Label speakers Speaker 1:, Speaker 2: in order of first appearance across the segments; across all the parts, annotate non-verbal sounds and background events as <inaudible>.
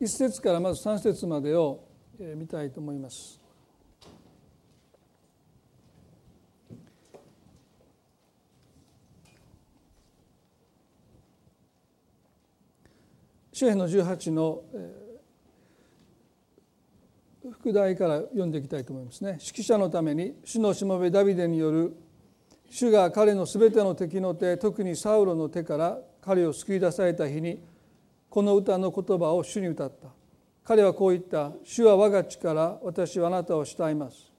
Speaker 1: 1節からまず3節までを見たいと思います。詩篇の18の副題から読んでいきたいと思いますね。指揮者のために主のしもべダビデによる主が彼のすべての敵の手特にサウロの手から彼を救い出された日にこの歌の言葉を主に歌った。彼はこう言った「主は我が力私はあなたを慕います」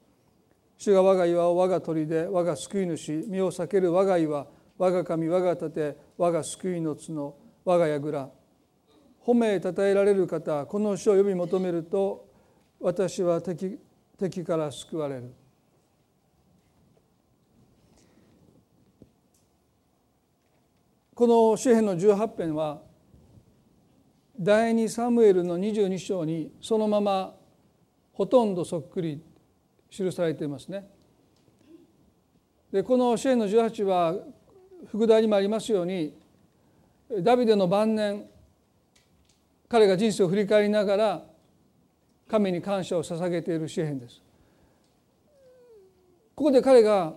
Speaker 1: 「主が我が岩を我が鳥で我が救い主身を避ける我が岩我が神我が盾我が救いの角我が櫓」褒めたたえられる方この主を呼び求めると私は敵敵から救われる。この詩篇の18編は第2サムエルの22章にそのままほとんどそっくり記されていますね。でこの支援の18は副題にもありますようにダビデの晩年彼が人生を振り返りながら神に感謝を捧げている詩篇です。ここで彼が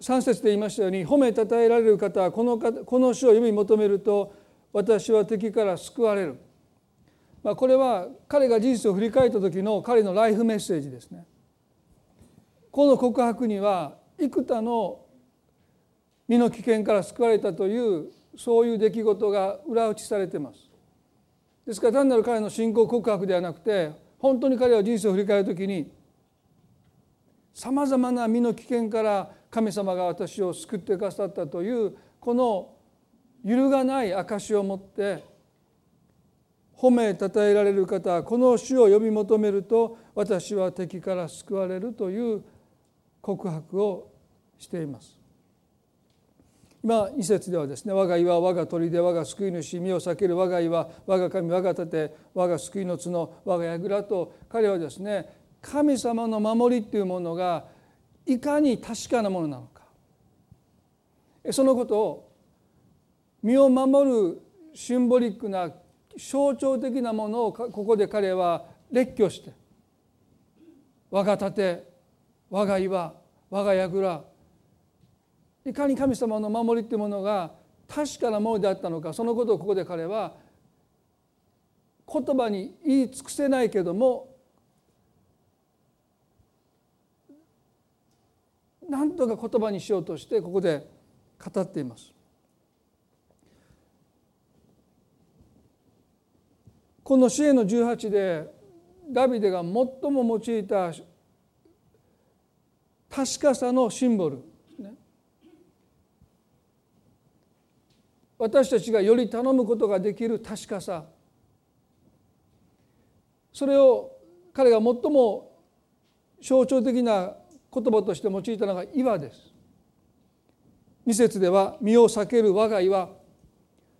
Speaker 1: 3節で言いましたように褒めたたえられる方はこのこの詩を読み求めると私は敵から救われる、まあ、これは彼が人生を振り返った時の彼のライフメッセージですね。この告白には幾多の身の危険から救われたというそういう出来事が裏打ちされています。ですから単なる彼の信仰告白ではなくて本当に彼は人生を振り返る時にさまざまな身の危険から神様が私を救ってくださったというこの揺るがない証を持って褒めたたえられる方はこの主を呼び求めると私は敵から救われるという告白をしています。今二節ではですね「我が岩我が砦我が救い主身を避ける我が岩我が神我が盾我が救いの角我が櫓」と彼はですね神様の守りっていうものがいかに確かなものなのかそのことを身を守るシンボリックな象徴的なものをここで彼は列挙して我が盾我が岩我が櫓いかに神様の守りっていうものが確かなものであったのかそのことをここで彼は言葉に言い尽くせないけども何とか言葉にしようとしてここで語っています。この支援の18でダビデが最も用いた確かさのシンボル。私たちがより頼むことができる確かさ。それを彼が最も象徴的な言葉として用いたのが岩です。2節では身を避ける我が岩。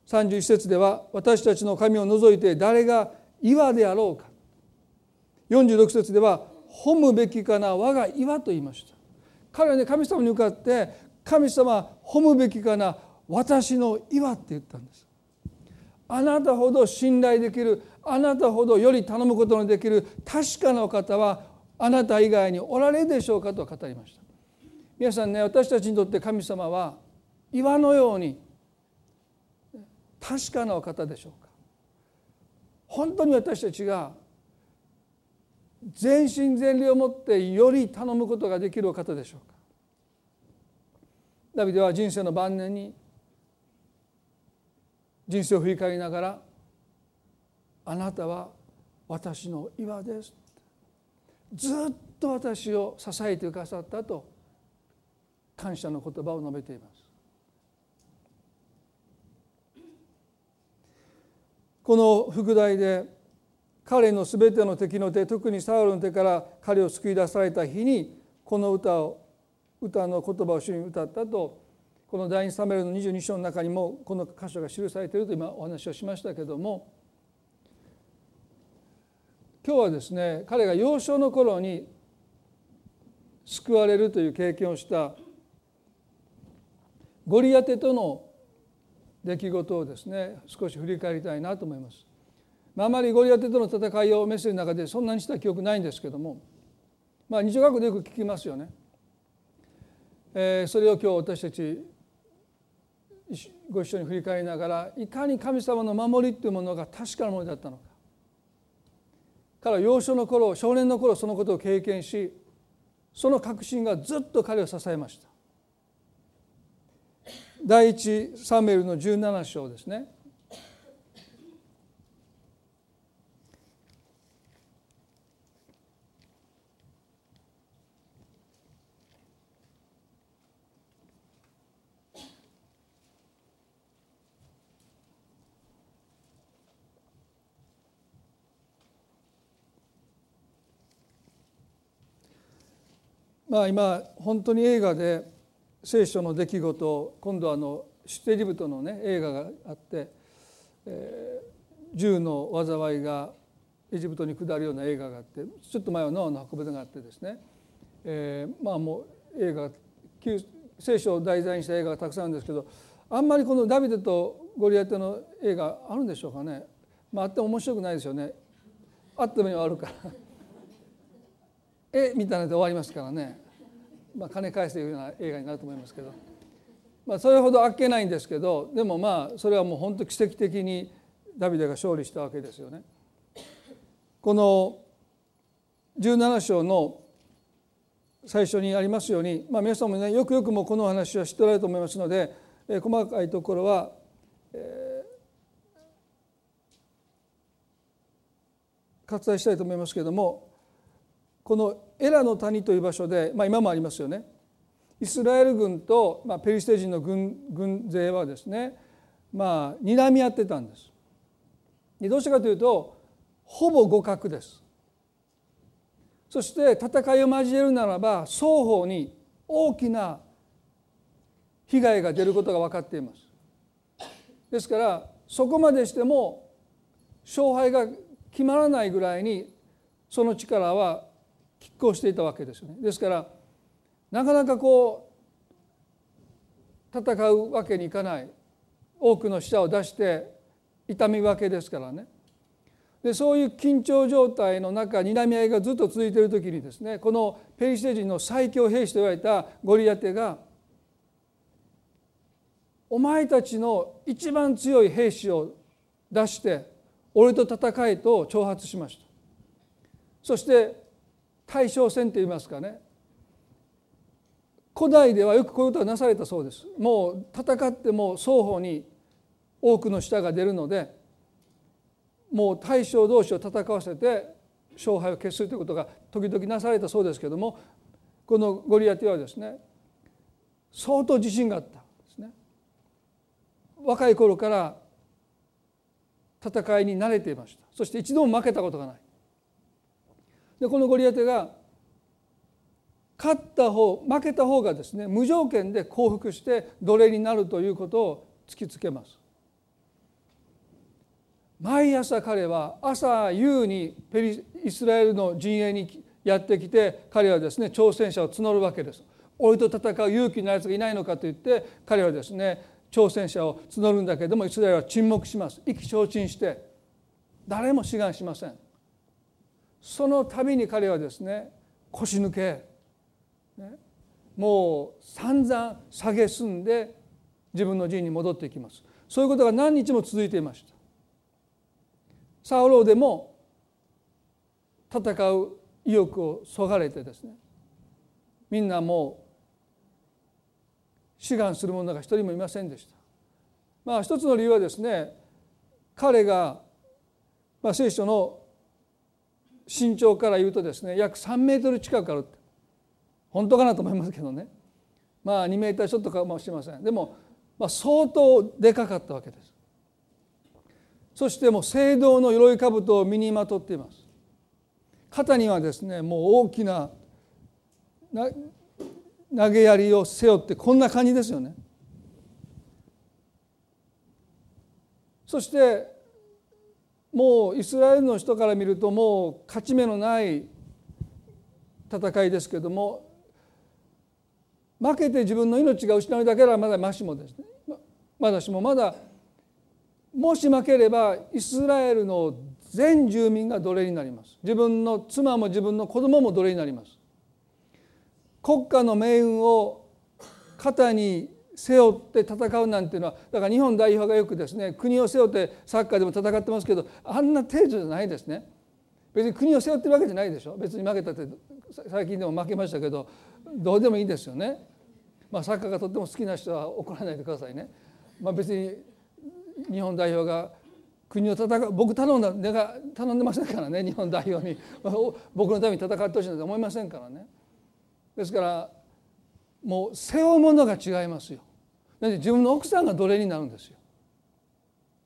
Speaker 1: 31節では私たちの神を除いて誰が岩であろうか。46節では褒むべきかな我が岩と言いました。彼はね神様に向かって神様褒むべきかな私の岩って言ったんです。あなたほど信頼できるあなたほどより頼むことのできる確かな方はあなた以外におられるでしょうかと語りました。皆さんね私たちにとって神様は岩のように確かなお方でしょうか？本当に私たちが全身全霊を持ってより頼むことができるお方でしょうか？ダビデは人生の晩年に人生を振り返りながら「あなたは私の岩です」ずっと私を支えてくださったと感謝の言葉を述べています。この副題で彼のすべての敵の手特にサウルの手から彼を救い出された日にこの歌を歌の言葉を主に歌ったとこの第2サメルの22章の中にもこの箇所が記されていると今お話をしましたけども今日はですね彼が幼少の頃に救われるという経験をしたゴリアテとの出来事をですね少し振り返りたいなと思います。まあまりゴリアテとの戦いをメッセージの中でそんなにした記憶ないんですけどもまあ日常学でよく聞きますよね。えー、それを今日私たちご一緒に振り返りながらいかに神様の守りというものが確かなものだったのか彼は幼少の頃少年の頃そのことを経験しその確信がずっと彼を支えました第一サムエルの17章ですね。まあ今本当に映画で聖書の出来事今度はあの出エジプトのね映画があって、えー、銃の災いがエジプトに下るような映画があってちょっと前はノアの箱舟があってですね、えー、まあもう映画聖書を題材にした映画がたくさんあるんですけどあんまりこのダビデとゴリアテの映画あるんでしょうかね、まあ、あっても面白くないですよね。あってもあるから。<laughs> えみたいなで終わりますからね。まあ、金返すというような映画になると思いますけど、まあ、それほどあっけないんですけどでもまあそれはもう本当奇跡的にダビデが勝利したわけですよね。この17章の最初にありますように、まあ、皆さんもねよくよくもこの話は知っておられると思いますので、えー、細かいところは、えー、割愛したいと思いますけれどもこのエラの谷という場所で、まあ、今もありますよね。イスラエル軍と、まあ、ペリシテ人の軍軍勢はですねまあ睨み合ってたんです。でどうしてかというとほぼ互角です。そして戦いを交えるならば双方に大きな被害が出ることが分かっています。ですからそこまでしても勝敗が決まらないぐらいにその力は拮抗していたわけですよね。ですからなかなかこう戦うわけにいかない多くの死者を出して痛み分けですからね。でそういう緊張状態の中睨み合いがずっと続いている時にですねこのペリシテ人の最強兵士と言われたゴリアテがお前たちの一番強い兵士を出して俺と戦えと挑発しましたそして大将戦といいますかね。古代ではよくこういうことがなされたそうです。もう戦っても双方に多くの死者が出るのでもう大将同士を戦わせて勝敗を決するということが時々なされたそうですけどもこのゴリアテはですね相当自信があったですね。若い頃から戦いに慣れていました。そして一度も負けたことがない。でこのゴリアテが勝った方負けた方がですね無条件で降伏して奴隷になるということを突きつけます。毎朝彼は朝夕にペリイスラエルの陣営にやってきて彼はですね挑戦者を募るわけです。俺と戦う勇気のやつがいないのかと言って彼はですね挑戦者を募るんだけどもイスラエルは沈黙します。意気消沈して誰も志願しません。その度に彼はですね腰抜け、もう散々蔑んで自分の陣に戻っていきます。そういうことが何日も続いていました。サウローでも戦う意欲をそがれてですねみんなもう志願する者が一人もいませんでした。まあ一つの理由はですね彼が、まあ、聖書の身長から言うとですね約3メートル近くある本当かなと思いますけどね。まあ2メーターちょっとかもしれません。でも、まあ、相当でかかったわけです。そしてもう聖堂の鎧兜を身にまとっています。肩にはですねもう大きな投げ槍を背負ってこんな感じですよね。そしてもうイスラエルの人から見るともう勝ち目のない戦いですけども負けて自分の命が失うだけはまだましもですね。まだしもまだもし負ければイスラエルの全住民が奴隷になります。自分の妻も自分の子供も奴隷になります。国家の命運を肩に背負って戦うなんていうのはだから日本代表がよくですね国を背負ってサッカーでも戦ってますけどあんな程度じゃないですね。別に国を背負ってるわけじゃないでしょ。別に負けたって最近でも負けましたけどどうでもいいですよね。まあサッカーがとっても好きな人は怒らないでくださいね。まあ別に日本代表が国を戦う僕頼んだ頼んでませんからね日本代表に。僕のために戦ってほしいなんて思いませんからね。ですからもう背負うものが違いますよ。だって自分の奥さんが奴隷になるんですよ。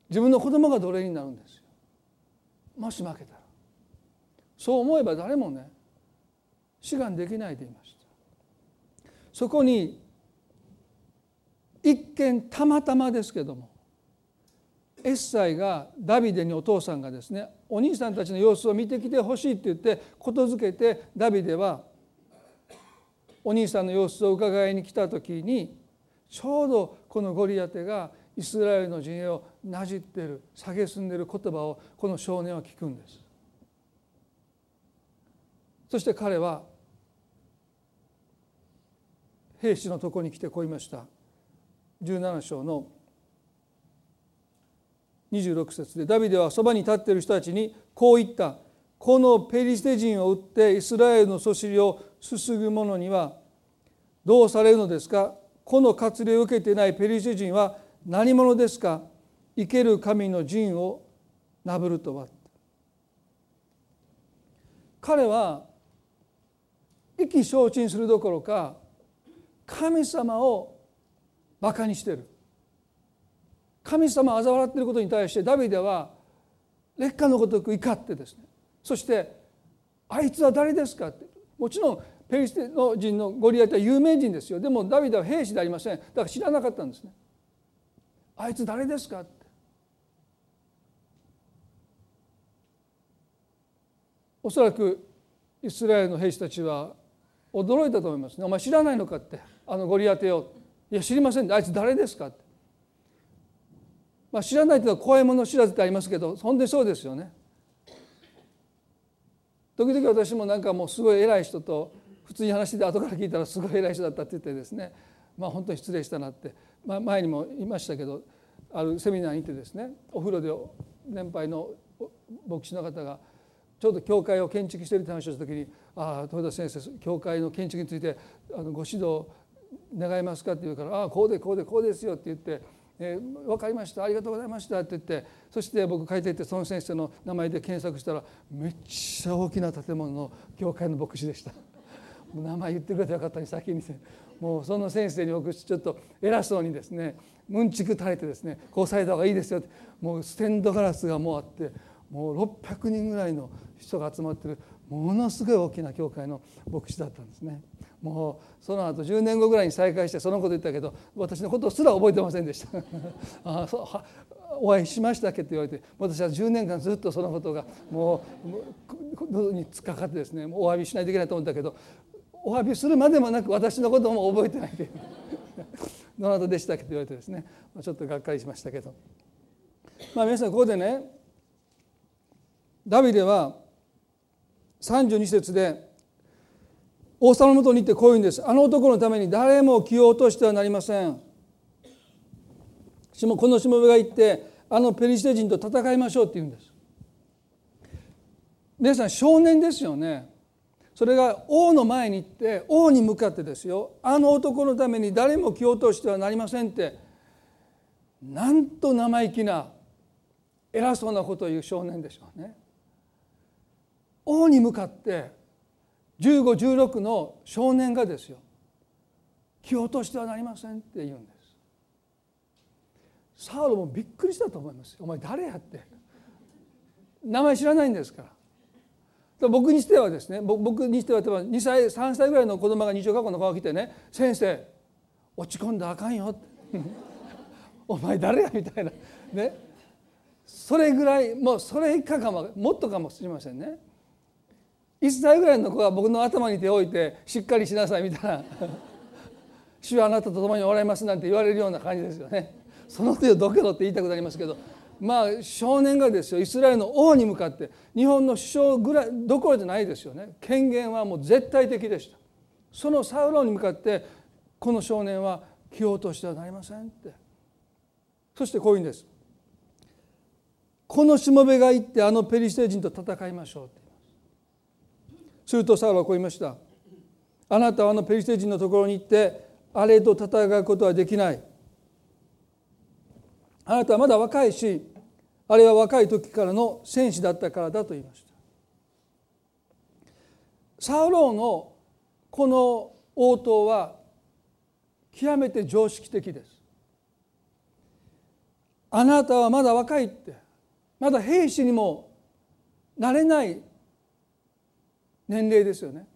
Speaker 1: 自分の子供が奴隷になるんですよ。もし負けたら。そう思えば誰もね志願できないと言いました。そこに一見たまたまですけどもエッサイがダビデにお父さんがですねお兄さんたちの様子を見てきてほしいって言ってことづけてダビデはお兄さんの様子を伺いに来た時にちょうどこのゴリアテがイスラエルの陣営をなじってる蔑んでる言葉をこの少年は聞くんです。そして彼は兵士のとこに来てこう言いました17章の26節でダビデはそばに立っている人たちにこう言った「このペリシテ人を撃ってイスラエルのそしりをすすぐ者にはどうされるのですか？この割礼を受けていないペリシテ人は何者ですか？生ける神の陣をなぶるとは」彼は意気消沈するどころか神様をバカにしてる。神様を嘲笑っていることに対してダビデは劣化のごとく怒ってですね。そして「あいつは誰ですか?」って。もちろんペリシテの人のゴリアテは有名人ですよでもダビデは兵士でありませんだから知らなかったんですね。あいつ誰ですか？っておそらくイスラエルの兵士たちは驚いたと思いますね「お前知らないのか?」ってあのゴリアテを「いや知りません」あいつ誰ですか?」ってまあ、知らないというのは怖いもの知らずってありますけど本当にそうですよね。時々私もなんかもうすごい偉い人と普通に話してて後から聞いたらすごい偉い人だったって言ってですねまあ本当に失礼したなって、まあ、前にも言いましたけどあるセミナーに行ってですねお風呂で年配の牧師の方がちょうど教会を建築しているって話をした時に「ああ豊田先生教会の建築についてあのご指導願いますか?」って言うから「ああこうでこうでこうですよ」って言ってえー、分かりましたありがとうございました」って言ってそして僕書いていってその先生の名前で検索したらめっちゃ大きな建物の教会の牧師でした。<laughs> 名前言ってくれてよかったに先にもうその先生に僕ちょっと偉そうにですねムンチク垂れてですねこうされた方がいいですよってもうステンドガラスがもうあってもう600人ぐらいの人が集まってるものすごい大きな教会の牧師だったんですね。もうその後10年後ぐらいに再会してそのこと言ったけど私のことすら覚えてませんでした。<laughs> ああそうはお会いしましたっけって言われて私は10年間ずっとそのことがもう喉に突っかかってですねお詫びしないといけないと思ったけどお詫びするまでもなく私のことも覚えてないという。どなたでしたっけって言われてですねちょっとがっかりしましたけど。まあ皆さんここでねダビデは32節で王様のもとに行ってこう言うんです。あの男のために誰も気を落としてはなりません。このしもべが言ってあのペリシテ人と戦いましょうって言うんです。皆さん少年ですよね。それが王の前に行って王に向かってですよ。あの男のために誰も気を落としてはなりませんってなんと生意気な偉そうなことを言う少年でしょうね。王に向かって1516の少年がですよ気を落としてはなりませんって言うんです。サウロもびっくりしたと思いますお前誰や？って。名前知らないんですから。僕にしてはですね僕にしては例えば2歳3歳ぐらいの子供が日曜学校の顔来てね「先生落ち込んだらあかんよ」って <laughs> お前誰や?」みたいな。ね。それぐらいもうそれ以下かももっとかもしれませんね。1歳ぐらいの子が僕の頭に手を置いてしっかりしなさいみたいな「<laughs> 主はあなたと共におられます」なんて言われるような感じですよね。その手をどけろって言いたくなりますけど。まあ少年がですよイスラエルの王に向かって日本の首相ぐらいどころじゃないですよね。権限はもう絶対的でした。そのサウロに向かってこの少年は気を落としてはなりませんって。そしてこういうんです。このしもべが行ってあのペリシテ人と戦いましょうって。するとサウロはこう言いました。あなたはあのペリシテ人のところに行ってあれと戦うことはできない。あなたはまだ若いしあれは若い時からの戦士だったからだと言いました。サウローのこの応答は極めて常識的です。あなたはまだ若いってまだ兵士にもなれない年齢ですよね。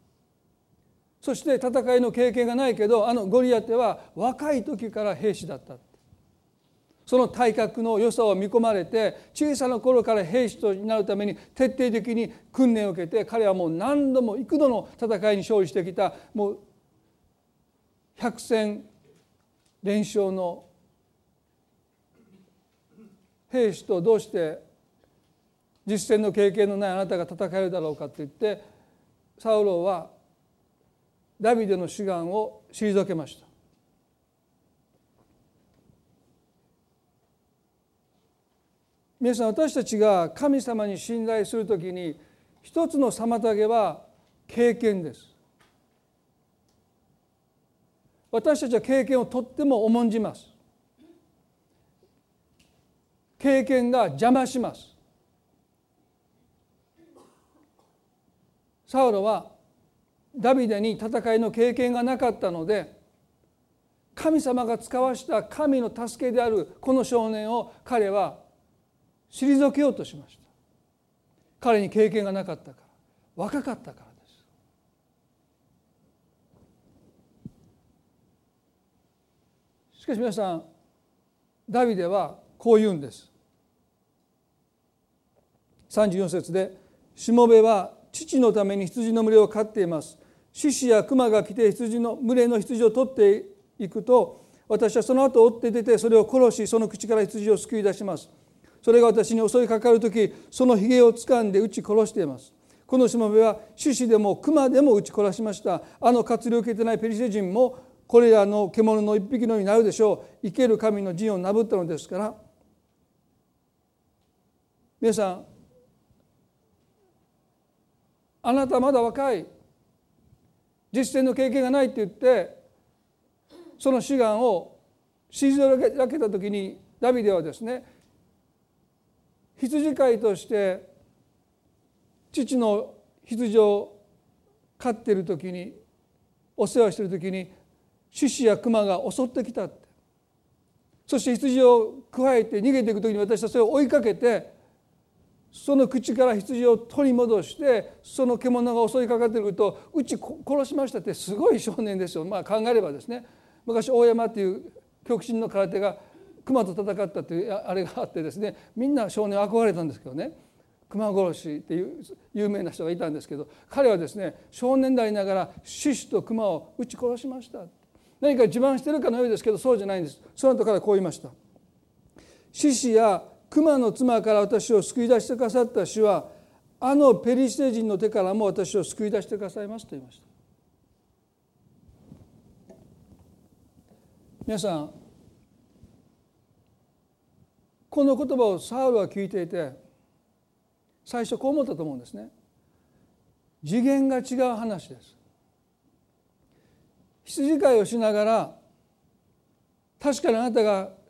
Speaker 1: そして戦いの経験がないけどあのゴリアテは若い時から兵士だった。その体格の良さを見込まれて小さな頃から兵士となるために徹底的に訓練を受けて彼はもう何度も幾度の戦いに勝利してきた。もう百戦連勝の兵士とどうして実戦の経験のないあなたが戦えるだろうかと言ってサウロはダビデの志願を退けました。皆さん私たちが神様に信頼するときに一つの妨げは経験です。私たちは経験をとっても重んじます。経験が邪魔します。サウロはダビデに戦いの経験がなかったので神様が使わした神の助けであるこの少年を彼は退けようとしました。彼に経験がなかったから若かったからです。しかし皆さんダビデはこう言うんです。34節で「しもべは父のために羊の群れを飼っています」「獅子や熊が来て羊の群れの羊を取っていくと私はその後追って出てそれを殺しその口から羊を救い出します」それが私に襲いかかる時そのひげを掴んで撃ち殺しています。このしもべは獅子でも熊でも撃ち殺しました。あの活力を受けてないペリシテ人もこれらの獣の一匹のようになるでしょう。生ける神の陣をなぶったのですから。皆さんあなたまだ若い。実践の経験がないって言ってその志願を退けた時にダビデはですね羊飼いとして父の羊を飼っている時にお世話している時に獅子や熊が襲ってきたって。そして羊をくわえて逃げていく時に私はそれを追いかけてその口から羊を取り戻してその獣が襲いかかってくるとうち殺しましたってすごい少年ですよ、まあ、考えればですね。昔大山っていう極真の空手が熊と戦ったというあれがあってですね。みんな少年憧れたんですけどね。熊殺しっていう有名な人がいたんですけど彼はですね少年でありながら獅子と熊を撃ち殺しました。何か自慢してるかのようですけどそうじゃないんです。その後からこう言いました。獅子や熊の妻から私を救い出してくださった主はあのペリシテ人の手からも私を救い出してくださいますと言いました。皆さんこの言葉をサウルは聞いていて最初こう思ったと思うんですね。次元が違う話です。羊飼いをしながら確かにあなたが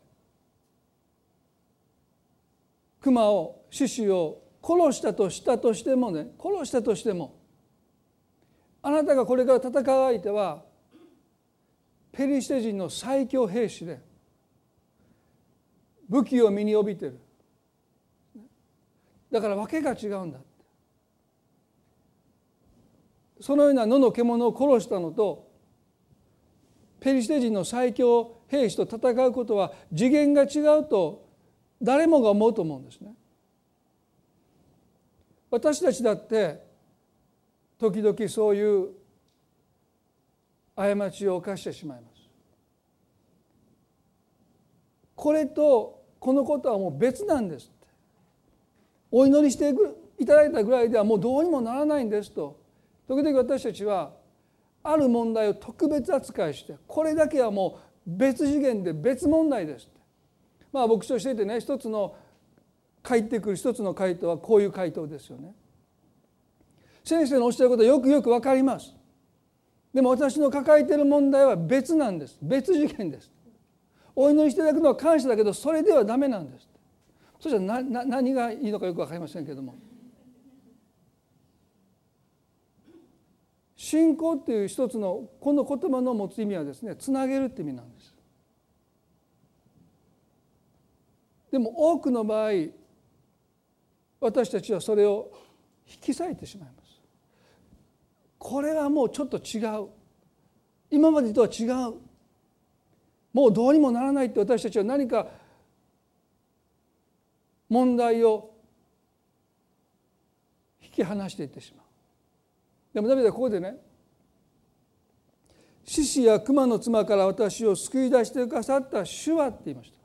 Speaker 1: 熊を獅子を殺したとしたとしてもね殺したとしてもあなたがこれから戦う相手はペリシテ人の最強兵士で武器を身に帯びてる。だから訳が違うんだそのような野の獣を殺したのとペリシテ人の最強兵士と戦うことは次元が違うと誰もが思うと思うんですね。私たちだって時々そういう過ちを犯してしまいます。これとこのことはもう別なんですお祈りしていただいたぐらいではもうどうにもならないんですと時々私たちはある問題を特別扱いしてこれだけはもう別次元で別問題ですってまあ牧師としていてね一つの返ってくる一つの回答はこういう回答ですよね。先生のおっしゃることはよくよく分かります。でも私の抱えている問題は別なんです別次元です。お祈りしていただくのは感謝だけどそれではダメなんです。そしたらな何がいいのかよく分かりませんけれども。信仰っていう一つのこの言葉の持つ意味はですねつなげるって意味なんです。でも多くの場合私たちはそれを引き裂いてしまいます。これはもうちょっと違う今までとは違うもうどうにもならないって私たちは何か問題を引き離していってしまう。でもダビデはここでね獅子や熊の妻から私を救い出してくださった主はって言いました。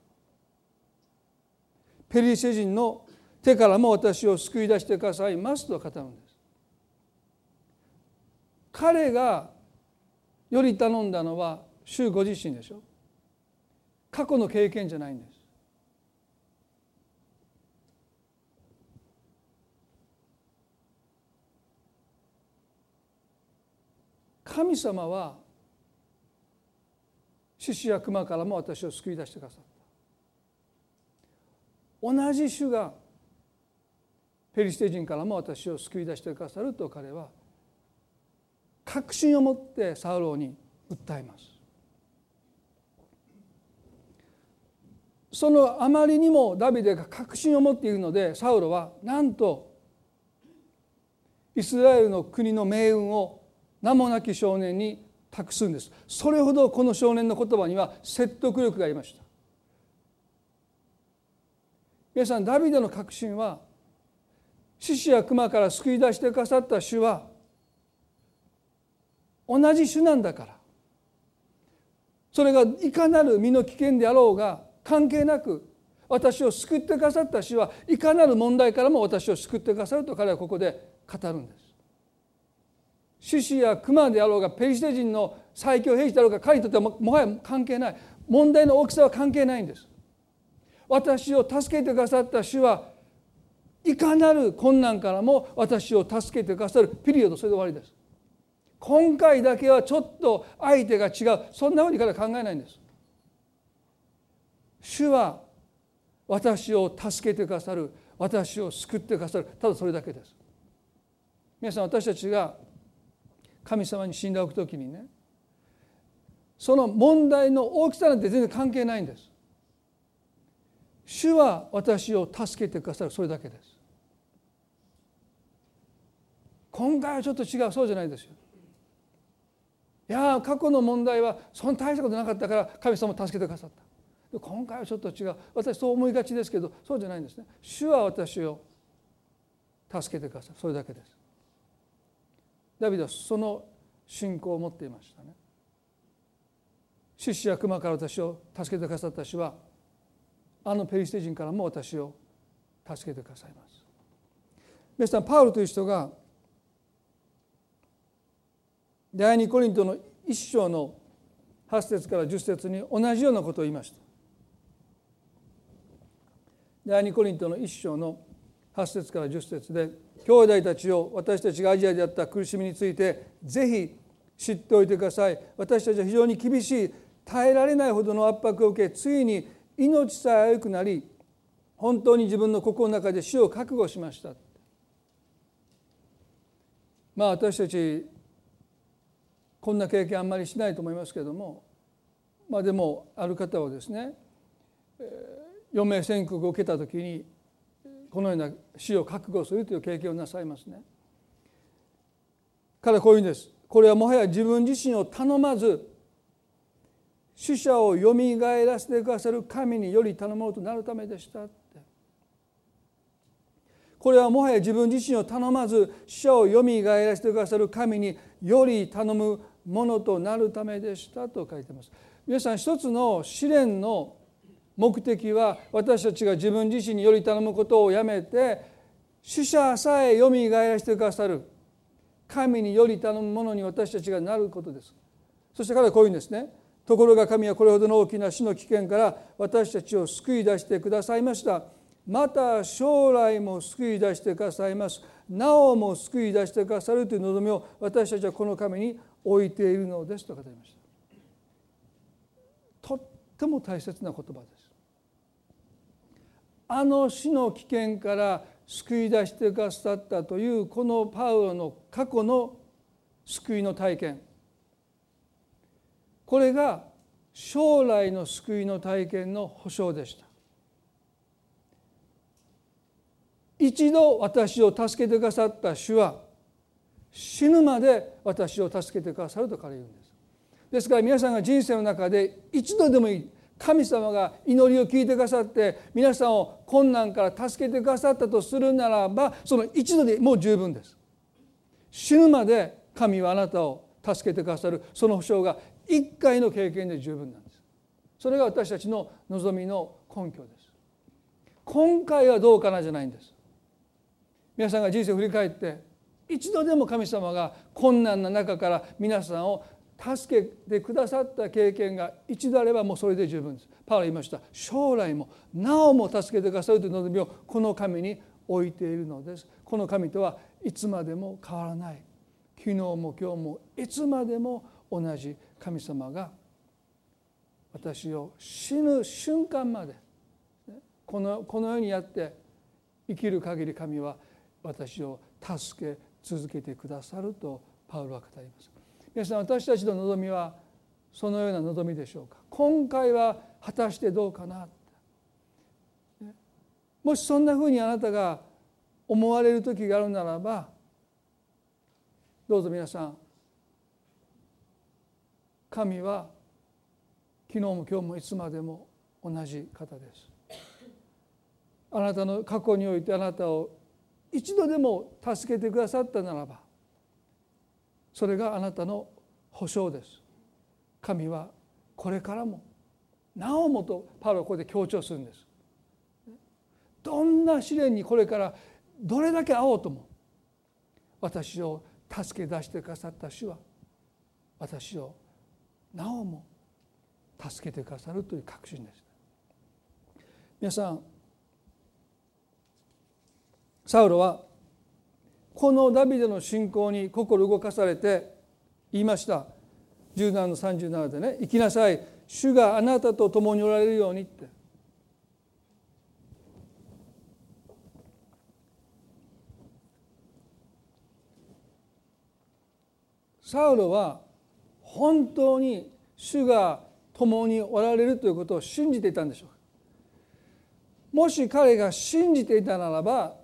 Speaker 1: ペリシェ人の手からも私を救い出してくださいますと語るんです。彼がより頼んだのは主ご自身でしょ過去の経験じゃないんです。神様は獅子や熊からも私を救い出してくださった。同じ主がペリシテ人からも私を救い出してくださると彼は確信を持ってサウロに訴えます。そのあまりにもダビデが確信を持っているのでサウロはなんとイスラエルの国の命運を名もなき少年に託すんですそれほどこの少年の言葉には説得力がありました皆さんダビデの確信は獅子や熊から救い出してくださった主は同じ主なんだからそれがいかなる身の危険であろうが関係なく私を救ってくださった主はいかなる問題からも私を救ってくださると彼はここで語るんです。獅子や熊であろうがペリシテ人の最強兵士であろうが彼にとってはもはや関係ない問題の大きさは関係ないんです。私を助けてくださった主はいかなる困難からも私を助けてくださるピリオドそれで終わりです。今回だけはちょっと相手が違う。そんなふうにから考えないんです。主は私を助けてくださる。私を救ってくださる。ただそれだけです。皆さん私たちが神様に信頼を置くときにねその問題の大きさなんて全然関係ないんです。主は私を助けてくださるそれだけです。今回はちょっと違うそうじゃないですよ。いや過去の問題はそんな大したことなかったから神様助けてくださった。今回はちょっと違う。私そう思いがちですけどそうじゃないんですね。主は私を助けてくださるそれだけです。ダビデはその信仰を持っていましたね。獅子や熊から私を助けてくださった主はあのペリシテ人からも私を助けてくださいます。皆さんパウルという人が第二コリントの一章の8節から10節に同じようなことを言いました。第二コリントの一章の8節から10節で兄弟たちを私たちがアジアであった苦しみについてぜひ知っておいてください。私たちは非常に厳しい耐えられないほどの圧迫を受けついに命さえ危くなり本当に自分の心の中で死を覚悟しましたまあ私たちこんな経験あんまりしないと思いますけれどもまあでもある方はですね余命宣告を受けた時にこのような死を覚悟するという経験をなさいますね。彼はこういうんです。これはもはや自分自身を頼まず死者をよみがえらせてくださる神により頼もうとなるためでしたって。これはもはや自分自身を頼まず死者をよみがえらせてくださる神により頼むものとなるためでしたと書いてます。皆さん一つの試練の目的は私たちが自分自身により頼むことをやめて死者さえよみがえらせてくださる神により頼むものに私たちがなることです。そして彼はこういうんですね。ところが神はこれほどの大きな死の危険から私たちを救い出してくださいました。また将来も救い出してくださいます。なおも救い出してくださるという望みを私たちはこの神に置いているのですと語りました。とっても大切な言葉です。あの死の危険から救い出してくださったというこのパウロの過去の救いの体験。これが将来の救いの体験の保証でした。一度私を助けてくださった主は死ぬまで私を助けてくださると彼は言うんです。ですから皆さんが人生の中で一度でもいい。神様が祈りを聞いてくださって皆さんを困難から助けてくださったとするならばその一度でもう十分です。死ぬまで神はあなたを助けてくださる。その保証が一回の経験で十分なんです。それが私たちの望みの根拠です。今回はどうかなじゃないんです。皆さんが人生を振り返って一度でも神様が困難な中から皆さんを助けてくださった経験が一度あればもうそれで十分です。パウロ言いました。将来もなおも助けてくださるという望みをこの神に置いているのです。この神とはいつまでも変わらない。昨日も今日もいつまでも同じ。神様が私を死ぬ瞬間までこのこの世にやって生きる限り神は私を助け続けてくださるとパウロは語ります。皆さん私たちの望みはそのような望みでしょうか？今回は果たしてどうかな？もしそんなふうにあなたが思われる時があるならばどうぞ皆さん神は昨日も今日もいつまでも同じ方です。あなたの過去においてあなたを一度でも助けてくださったならばそれがあなたの保証です。神はこれからもなおもとパウロはここで強調するんです。どんな試練にこれからどれだけ会おうとも私を助け出してくださった主は私をなおも助けてくださるという確信です皆さんサウロはこのダビデの信仰に心動かされて言いました。17の37でね「行きなさい。主があなたと共におられるように」って。サウロは本当に主が共におられるということを信じていたんでしょう。かもし彼が信じていたならば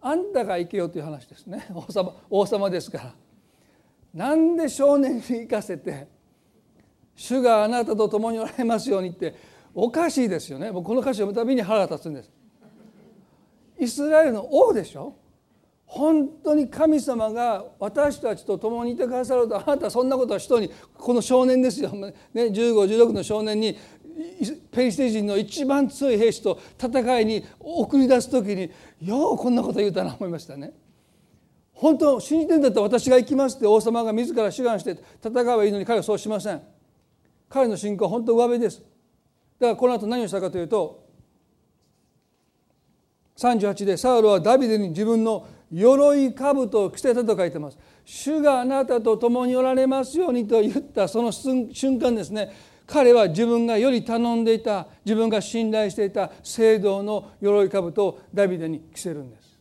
Speaker 1: あんたが行けよという話ですね。<laughs> 王様王様ですから。なんで少年に行かせて主があなたと共におられますようにっておかしいですよね。僕この歌詞を読むたびに腹が立つんです。イスラエルの王でしょ？本当に神様が私たちと共にいてくださるとあなたはそんなことは人にこの少年ですよ、ね、1516の少年にペリシテ人の一番強い兵士と戦いに送り出す時にようこんなこと言うたな思いましたね。本当信じてんだったら私が行きますって王様が自ら志願して戦えばいいのに彼はそうしません。彼の信仰は本当上辺です。だからこの後何をしたかというと38でサウロはダビデに自分の鎧兜を着せたと書いてます。主があなたと共におられますようにと言ったその瞬間ですね。彼は自分がより頼んでいた自分が信頼していた聖堂の鎧兜をダビデに着せるんです。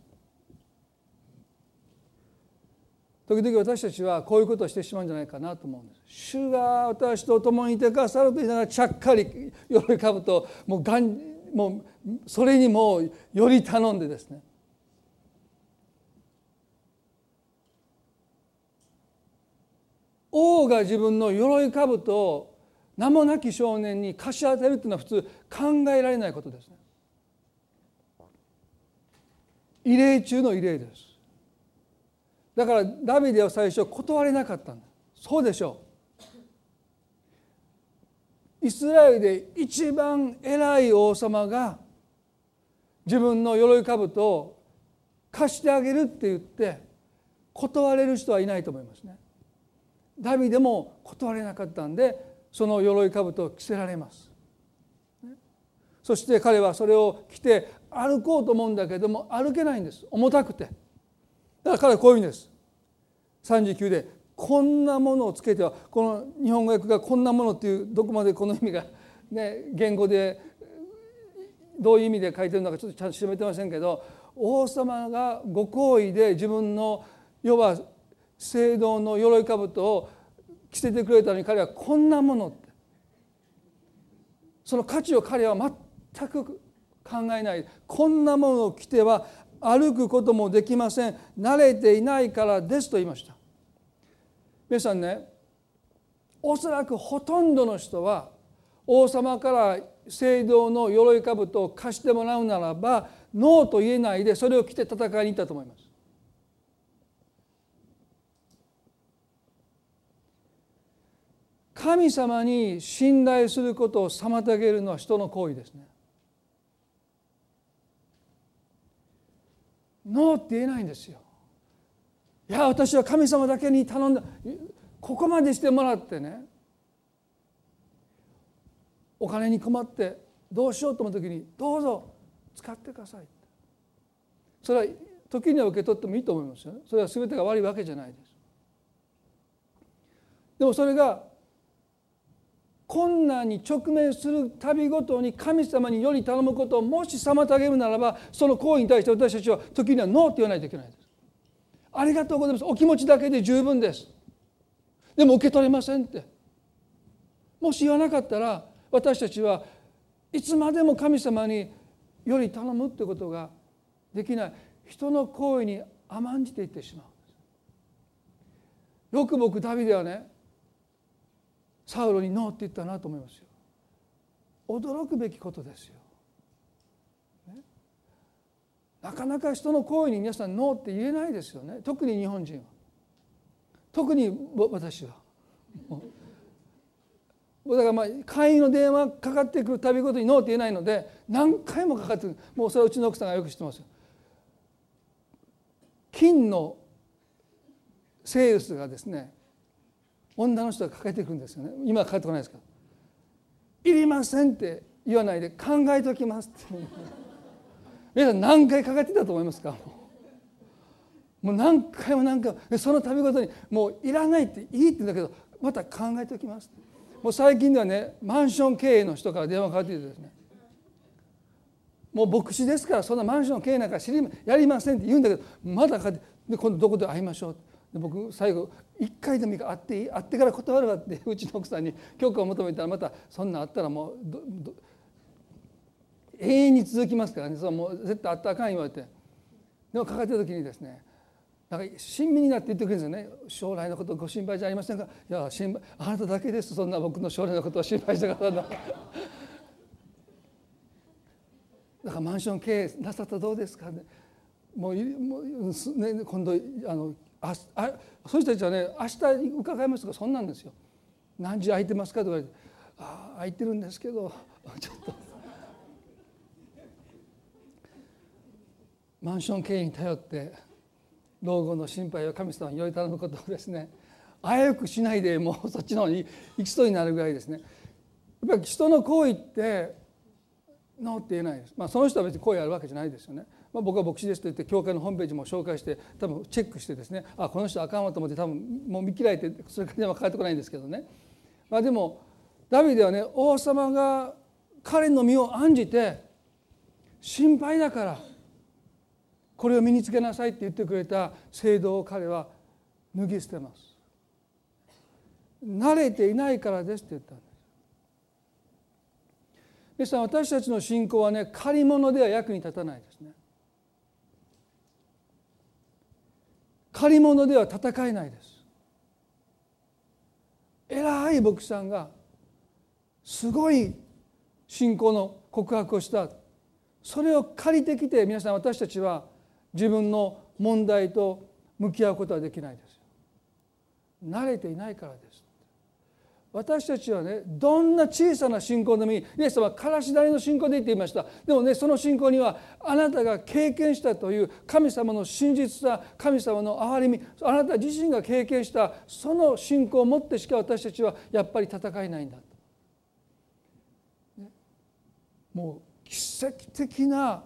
Speaker 1: 時々私たちはこういうことをしてしまうんじゃないかなと思うんです。主が私と共にいてくださると言いながらちゃっかり鎧兜をもうがんもうそれにもうより頼んでですね。王が自分の鎧兜を名もなき少年に貸し当てるというのは普通考えられないことですね。異例中の異例です。だからダビデは最初断れなかったんだ。そうでしょう。イスラエルで一番偉い王様が自分の鎧兜を貸してあげるって言って断れる人はいないと思いますね。ダビデも断れなかったんでその鎧兜を着せられます。そして彼はそれを着て歩こうと思うんだけども歩けないんです。重たくて。だから彼はこういうんです。39でこんなものをつけてはこの日本語訳がこんなものっていうどこまでこの意味がね言語でどういう意味で書いてるのかちょっとちゃんと調べてませんけど王様がご好意で自分の要は聖堂の鎧兜を着せてくれたのに彼はこんなものって。その価値を彼は全く考えない。こんなものを着ては歩くこともできません。慣れていないからですと言いました。皆さんねおそらくほとんどの人は王様から聖堂の鎧兜を貸してもらうならばノーと言えないでそれを着て戦いに行ったと思います。神様に信頼することを妨げるのは人の行為ですね。ノーって言えないんですよ。いや私は神様だけに頼んだ。ここまでしてもらってね。お金に困ってどうしようと思う時にどうぞ使ってください。それは時には受け取ってもいいと思いますよ。ねそれは全てが悪いわけじゃないです。でもそれが困難に直面する度ごとに神様により頼むことをもし妨げるならばその行為に対して私たちは時にはノーって言わないといけないです。ありがとうございます。お気持ちだけで十分です。でも受け取れませんって。もし言わなかったら私たちはいつまでも神様により頼むってことができない。人の行為に甘んじていってしまうよく僕ダビデはねサウロにノーって言ったなと思いますよ。驚くべきことですよ、ね、なかなか人の行為に皆さんノーって言えないですよね。特に日本人は。特に私は。だからまあ会員の電話かかってくるたびごとにノーって言えないので何回もかかってくる。もうそれはうちの奥さんがよく知ってますよ。金のセールスがですね女の人がかけてくんですよね。今はかかってこないですかいりませんって言わないで考えておきますって。<laughs> 皆さん何回かかってたと思いますか？もう。何回も何回も。その度ごとにもういらないっていいって言うんだけどまた考えておきますもう最近ではねマンション経営の人から電話かかってきてですねもう牧師ですからそんなマンション経営なんか知りやりませんって言うんだけどまだかかってで今度どこで会いましょうって。で僕最後一回でもいいから会っていい？会ってから断るわって <laughs> うちの奥さんに許可を求めたらまたそんなあったらもう永遠に続きますからね。そもう絶対あったらあかん言われて。でもかかってる時にですねなんか親身になって言ってくれるんですよね。将来のことご心配じゃありませんか？いや心配あなただけです。そんな僕の将来のことを心配した方の <laughs> だからマンション経営なさったらどうですかね。もうもう、ね、今度あのああそういう人たちはね明日伺いますとかそんなんですよ。何時空いてますかとか言われてああ空いてるんですけどちょっと。マンション経営に頼って老後の心配を神様により頼むことをですね危うくしないでもうそっちの方に行きそうになるぐらいですね。やっぱり人の行為ってノーって言えないです、まあ、その人は別に行為あるわけじゃないですよね、まあ、僕は牧師ですと言って教会のホームページも紹介して多分チェックしてですねあこの人あかんわと思って多分もう見切られてそれから電話かかってこないんですけどね、まあ、でもダビデはね王様が彼の身を案じて心配だからこれを身につけなさいって言ってくれた制度を彼は脱ぎ捨てます。慣れていないからですって言ったんです。皆さん私たちの信仰はね借り物では役に立たないですね。借り物では戦えないです。偉い牧師さんがすごい信仰の告白をした。それを借りてきて皆さん私たちは自分の問題と向き合うことはできないです。慣れていないからです。私たちはねどんな小さな信仰でもいい。イエス様はからし谷の信仰でいいって言いました。でもねその信仰にはあなたが経験したという神様の真実さ神様の憐れみあなた自身が経験したその信仰を持ってしか私たちはやっぱり戦えないんだ、ね、もう奇跡的な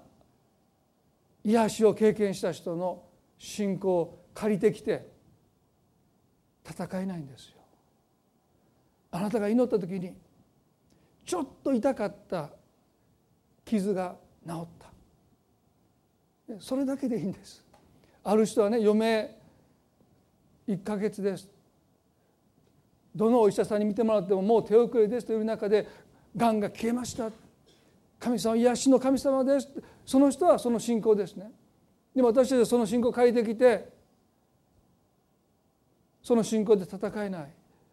Speaker 1: 癒しを経験した人の信仰を借りてきて戦えないんですよ。あなたが祈った時にちょっと痛かった傷が治った。それだけでいいんです。ある人はね余命1ヶ月です。どのお医者さんに見てもらってももう手遅れですという中でがんが消えました。神様癒しの神様です。その人はその信仰ですね。でも私たちはその信仰を借りてきてその信仰で戦えない。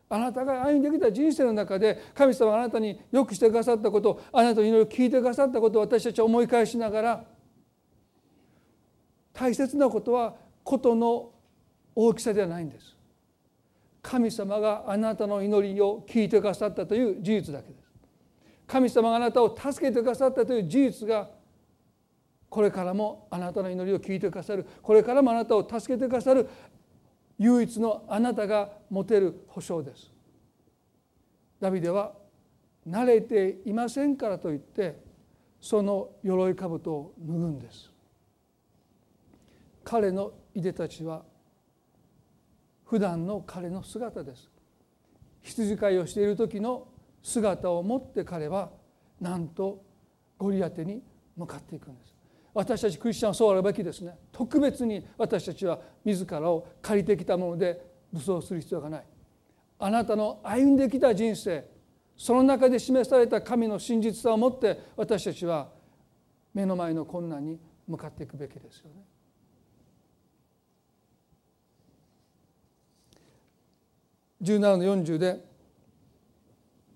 Speaker 1: あなたが歩んできた人生の中で神様あなたによくしてくださったことあなたの祈りを聞いてくださったことを私たちは思い返しながら大切なことはことの大きさではないんです。神様があなたの祈りを聞いてくださったという事実だけです。神様があなたを助けてくださったという事実がこれからもあなたの祈りを聞いてくださるこれからもあなたを助けてくださる唯一のあなたが持てる保証です。ダビデは慣れていませんからといってその鎧兜を脱ぐんです。彼のいでたちは普段の彼の姿です。羊飼いをしている時の姿を持って彼はなんとゴリアテに向かっていくんです。私たちクリスチャンはそうあるべきですね特別に私たちは自らを借りてきたもので武装する必要がないあなたの歩んできた人生その中で示された神の真実さを持って私たちは目の前の困難に向かっていくべきですよね。17の40で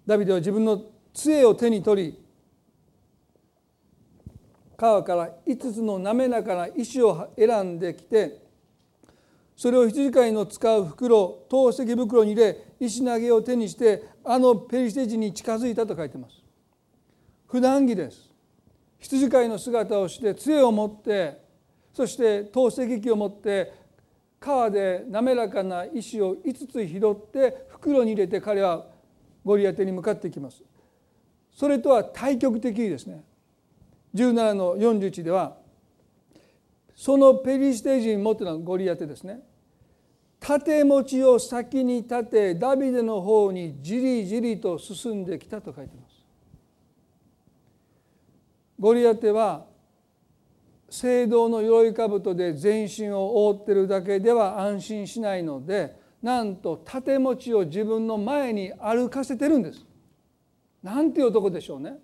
Speaker 1: ダビデは自分の杖を手に取り川から5つの滑らかな石を選んできてそれを羊飼いの使う袋透石袋に入れ石投げを手にしてあのペリシテ人に近づいたと書いてます。普段着です。羊飼いの姿をして杖を持ってそして透石器を持って川で滑らかな石を5つ拾って袋に入れて彼はゴリアテに向かっていきます。それとは対極的ですね。17の41ではそのペリシテ人もというのはゴリアテですね盾持ちを先に立てダビデの方にじりじりと進んできたと書いてます。ゴリアテは聖堂の鎧兜で全身を覆ってるだけでは安心しないのでなんと盾持ちを自分の前に歩かせてるんです。なんていう男でしょうね。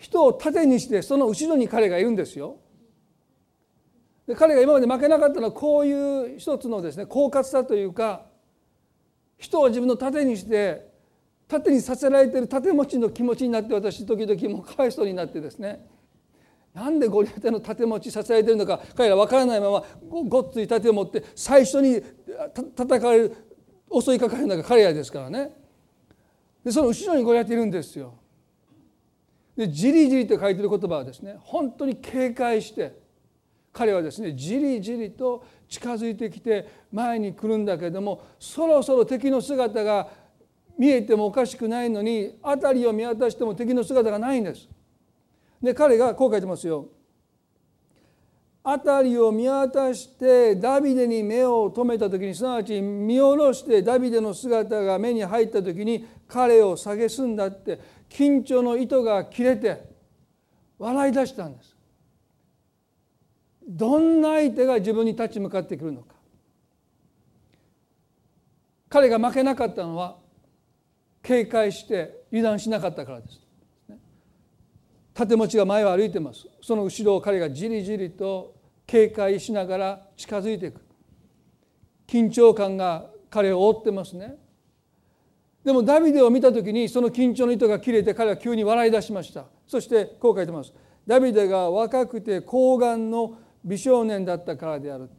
Speaker 1: 人を盾にしてその後ろに彼がいるんですよ。で彼が今まで負けなかったのはこういう一つのですね狡猾さというか人を自分の盾にして盾にさせられている盾持ちの気持ちになって私時々もうかわいそうになってですねなんでゴリアテの盾持ちさせられてるのか彼ら分からないままごっつい盾を持って最初に戦われる襲いかかるのが彼らですからねでその後ろにゴリアテいるんですよ。でじりじりと書いてる言葉はですね本当に警戒して彼はですねじりじりと近づいてきて前に来るんだけれどもそろそろ敵の姿が見えてもおかしくないのに辺りを見渡しても敵の姿がないんです。で彼がこう書いてますよ。辺りを見渡してダビデに目を留めた時にすなわち見下ろしてダビデの姿が目に入った時に彼を蔑んだって緊張の糸が切れて笑い出したんです。どんな相手が自分に立ち向かってくるのか。彼が負けなかったのは警戒して油断しなかったからです。盾持ちが前を歩いてます。その後ろを彼がじりじりと警戒しながら近づいていく。緊張感が彼を覆ってますね。でもダビデを見た時にその緊張の糸が切れて彼は急に笑い出しました。そしてこう書いてます。ダビデが若くて高顔の美少年だったからである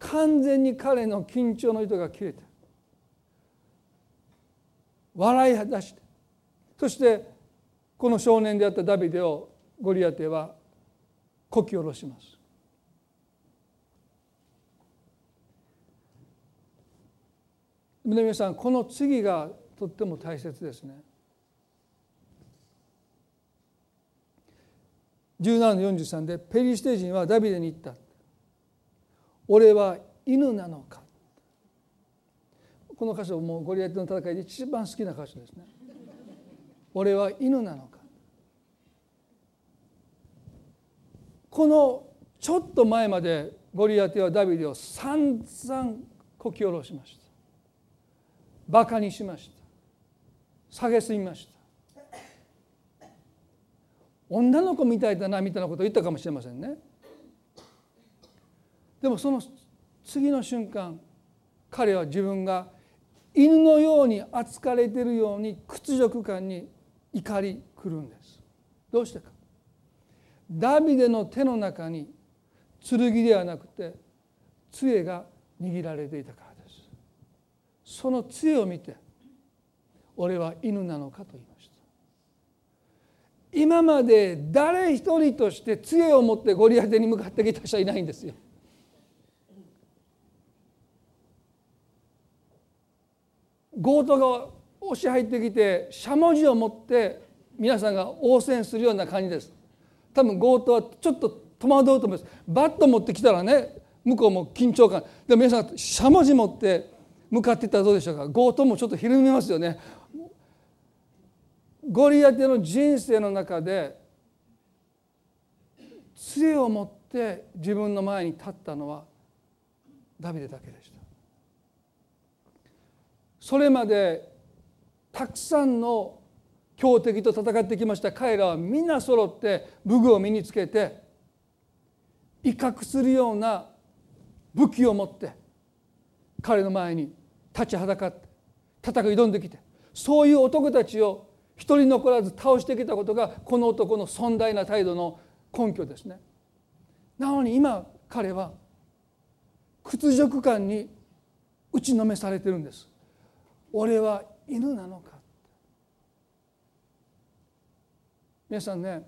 Speaker 1: 完全に彼の緊張の糸が切れて笑い出して。そしてこの少年であったダビデをゴリアテはこき下ろします。皆さんこの次がとっても大切ですね。17の43でペリシテ人はダビデに言った「俺は犬なのか」この箇所もゴリアテの戦いで一番好きな箇所ですね。俺は犬なのかこのちょっと前までゴリアテはダビデを散々こき下ろしましたバカにしました。蔑みました。女の子みたいだなみたいなことを言ったかもしれませんね。でもその次の瞬間彼は自分が犬のように扱われているように屈辱感に怒り来るんです。どうしてか。ダビデの手の中に剣ではなくて杖が握られていたから。その杖を見て俺は犬なのかと言いました。今まで誰一人として杖を持ってゴリアテに向かってきた人はいないんですよ。強盗が押し入ってきてしゃもじを持って皆さんが応戦するような感じです。多分強盗はちょっと戸惑うと思います。バット持ってきたらね向こうも緊張感。で皆さんしゃもじ持って向かっていったらどうでしょうか？強盗もちょっとひるみますよね。ゴリアテの人生の中で杖を持って自分の前に立ったのはダビデだけでした。それまでたくさんの強敵と戦ってきました。彼らはみんな揃って武具を身につけて威嚇するような武器を持って彼の前に立ちはだかって戦い挑んできてそういう男たちを一人残らず倒してきたことがこの男の尊大な態度の根拠ですね。なのに今彼は屈辱感に打ちのめされてるんです。俺は犬なのか皆さんね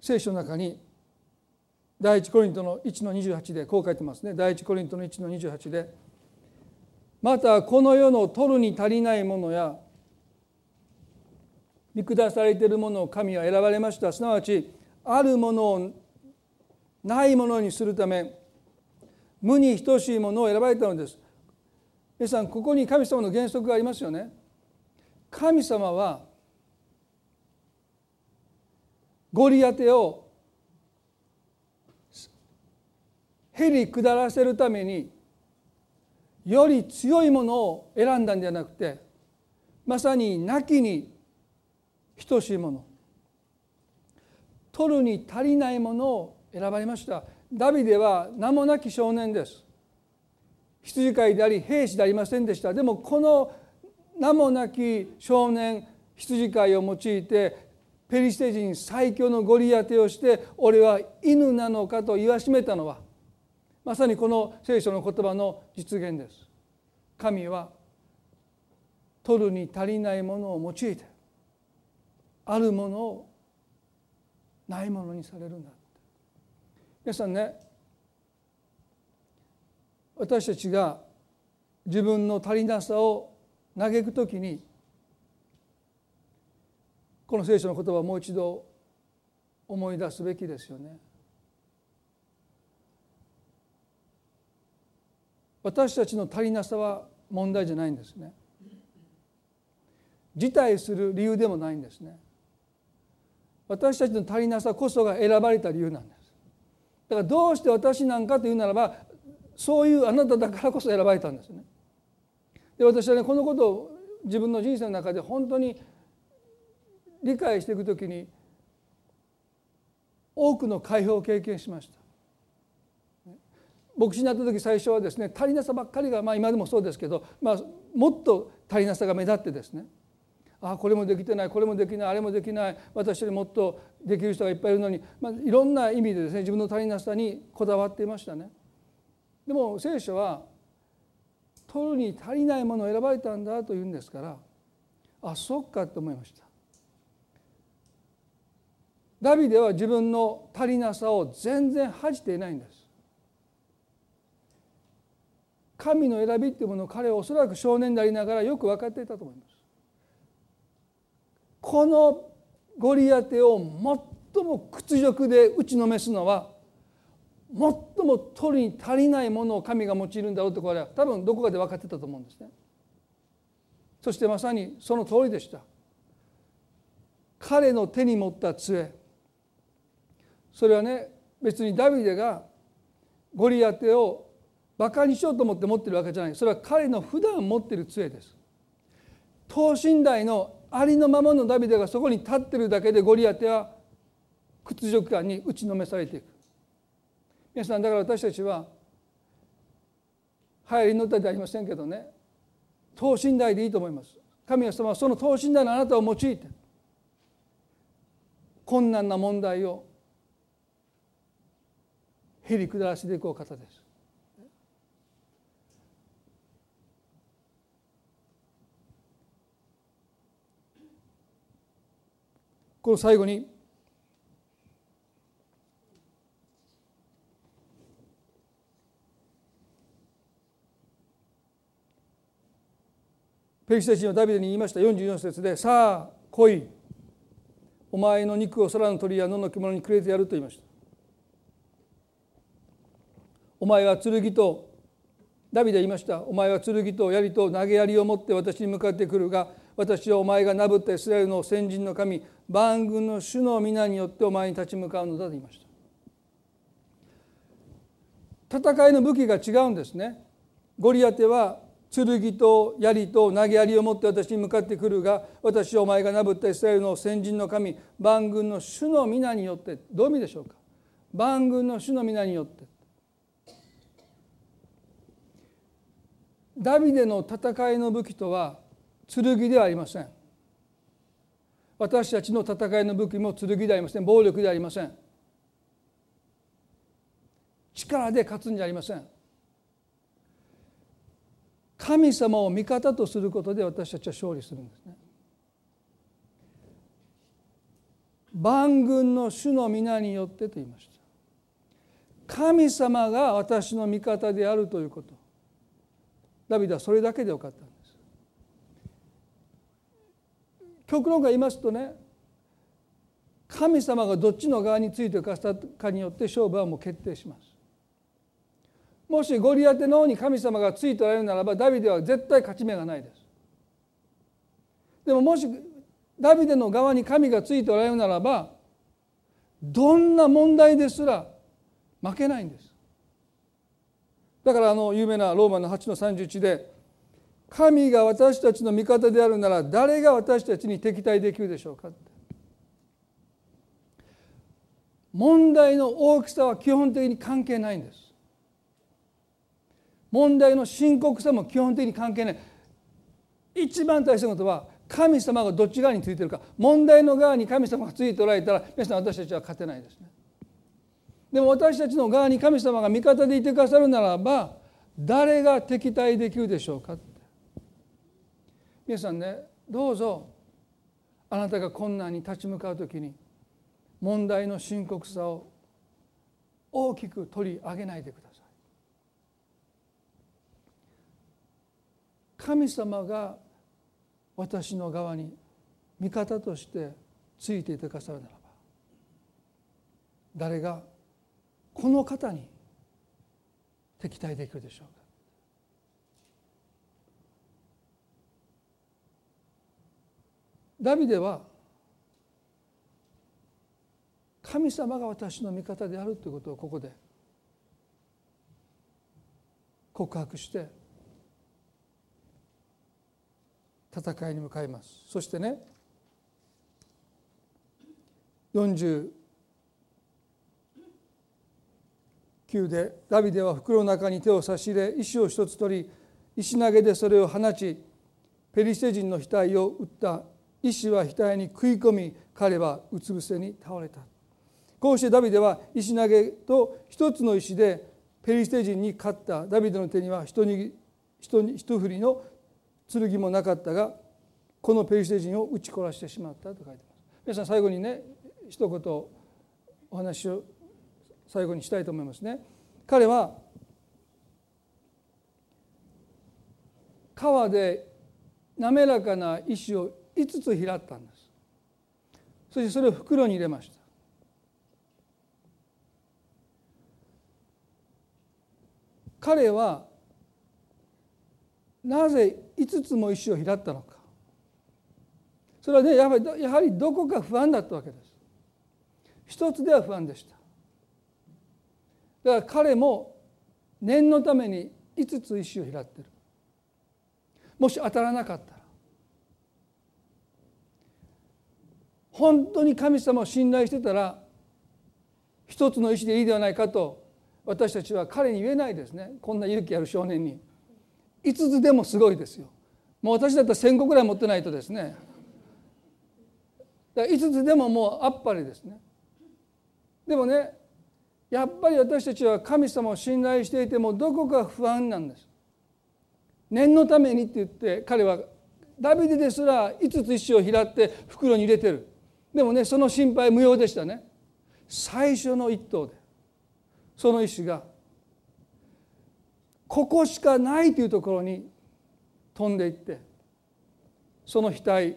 Speaker 1: 聖書の中に第一コリントの1の28でこう書いてますね。第一コリントの1の28でまたこの世の取るに足りないものや見下されているものを神は選ばれました。すなわちあるものをないものにするため無に等しいものを選ばれたのです。皆さんここに神様の原則がありますよね。神様はゴリアテをへり下らせるためにより強いものを選んだんじゃなくてまさに亡きに等しいもの。取るに足りないものを選ばれました。ダビデは名もなき少年です。羊飼いであり兵士でありませんでした。でもこの名もなき少年羊飼いを用いてペリシテ人最強のゴリアテをして俺は犬なのかと言わしめたのはまさにこの聖書の言葉の実現です。神は取るに足りないものを用いてあるものをないものにされるんだ皆さんね私たちが自分の足りなさを嘆くときにこの聖書の言葉をもう一度思い出すべきですよね。私たちの足りなさは問題じゃないんですね。辞退する理由でもないんですね。私たちの足りなさこそが選ばれた理由なんです。だからどうして私なんかというならばそういうあなただからこそ選ばれたんですね。で私はねこのことを自分の人生の中で本当に理解していくときに多くの解放を経験しました。牧師になった時最初はですね足りなさばっかりが、まあ、今でもそうですけど、まあ、もっと足りなさが目立ってですねあこれもできてないこれもできないあれもできない私よりもっとできる人がいっぱいいるのに、まあ、いろんな意味でですね自分の足りなさにこだわっていましたね。でも聖書は取るに足りないものを選ばれたんだというんですからあそっかと思いましたダビデは自分の足りなさを全然恥じていないんです神の選びっていうものを彼はおそらく少年でありながらよく分かっていたと思いますこのゴリアテを最も屈辱で打ちのめすのは最も取るに足りないものを神が用いるんだろうとこれは多分どこかで分かってたと思うんですね。そしてまさにその通りでした。彼の手に持った杖それはね別にダビデがゴリアテをバカにしようと思って持ってるわけじゃない。それは彼の普段持ってる杖です。等身大のありのままのダビデがそこに立ってるだけでゴリアテは屈辱感に打ちのめされていく。皆さんだから私たちは流行りの歌ではありませんけどね。等身大でいいと思います。神様はその等身大のあなたを用いて困難な問題をへり下らせていくお方です。この最後にペリシテ人はダビデに言いました。44節で「さあ来い。お前の肉を空の鳥や野の獣にくれてやる」と言いました。お前は剣とダビデは言いました。お前は剣と槍と投げ槍を持って私に向かってくるが私はお前がなぶったイスラエルの先人の神万軍の主の皆によってお前に立ち向かうのだと言いました。戦いの武器が違うんですね。ゴリアテは剣と槍と投げ槍を持って私に向かってくるが私はお前がなぶったイスラエルの先人の神万軍の主の皆によってどういう意味でしょうか。万軍の主の皆によって。ダビデの戦いの武器とは剣ではありません私たちの戦いの武器も剣ではありません暴力ではありません力で勝つんじゃありません神様を味方とすることで私たちは勝利するんですね。万軍の主の皆によってと言いました。神様が私の味方であるということ。ダビデはそれだけでよかったんです。極論が言いますとね神様がどっちの側についてかしたかによって勝負はもう決定します。もしゴリアテの方に神様がついておられるならばダビデは絶対勝ち目がないですでももしダビデの側に神がついておられるならばどんな問題ですら負けないんですだからあの有名なローマの8の31で神が私たちの味方であるなら誰が私たちに敵対できるでしょうか？問題の大きさは基本的に関係ないんです。問題の深刻さも基本的に関係ない。一番大切なことは神様がどっち側についてるか。問題の側に神様がついておられたら皆さん私たちは勝てないですね。でも私たちの側に神様が味方でいてくださるならば誰が敵対できるでしょうか？皆さんねどうぞあなたが困難に立ち向かう時に問題の深刻さを大きく取り上げないでください。神様が私の側に味方としてついていてくださるならば誰がこの方に敵対できるでしょうか。ダビデは神様が私の味方であるということをここで告白して戦いに向かいます。そしてね49でダビデは袋の中に手を差し入れ石を一つ取り石投げでそれを放ちペリシテ人の額を撃った。石は額に食い込み彼はうつ伏せに倒れた。こうしてダビデは石投げと一つの石でペリシテ人に勝った。ダビデの手には一握一一振りの剣もなかったがこのペリシテ人を撃ち殺してしまったと書いてます。皆さん最後にね一言お話を最後にしたいと思いますね。彼は川で滑らかな石を5つ拾ったんです。そしてそれを袋に入れました。彼はなぜ5つも石を拾ったのか。それはねやはりやはりどこか不安だったわけです。一つでは不安でした。だから彼も念のために5つ石を拾ってる。もし当たらなかったら。本当に神様を信頼してたら一つの石でいいではないかと私たちは彼に言えないですね。こんな勇気ある少年に。5つでもすごいですよ。もう私だったら1,000個ぐらい持ってないとですね。5つでももうあっぱれですね。でもねやっぱり私たちは神様を信頼していてもどこか不安なんです。念のためにって言って彼はダビデですら5つ石を拾って袋に入れてる。でもねその心配無用でしたね。最初の一頭でその石がここしかないというところに飛んでいってその額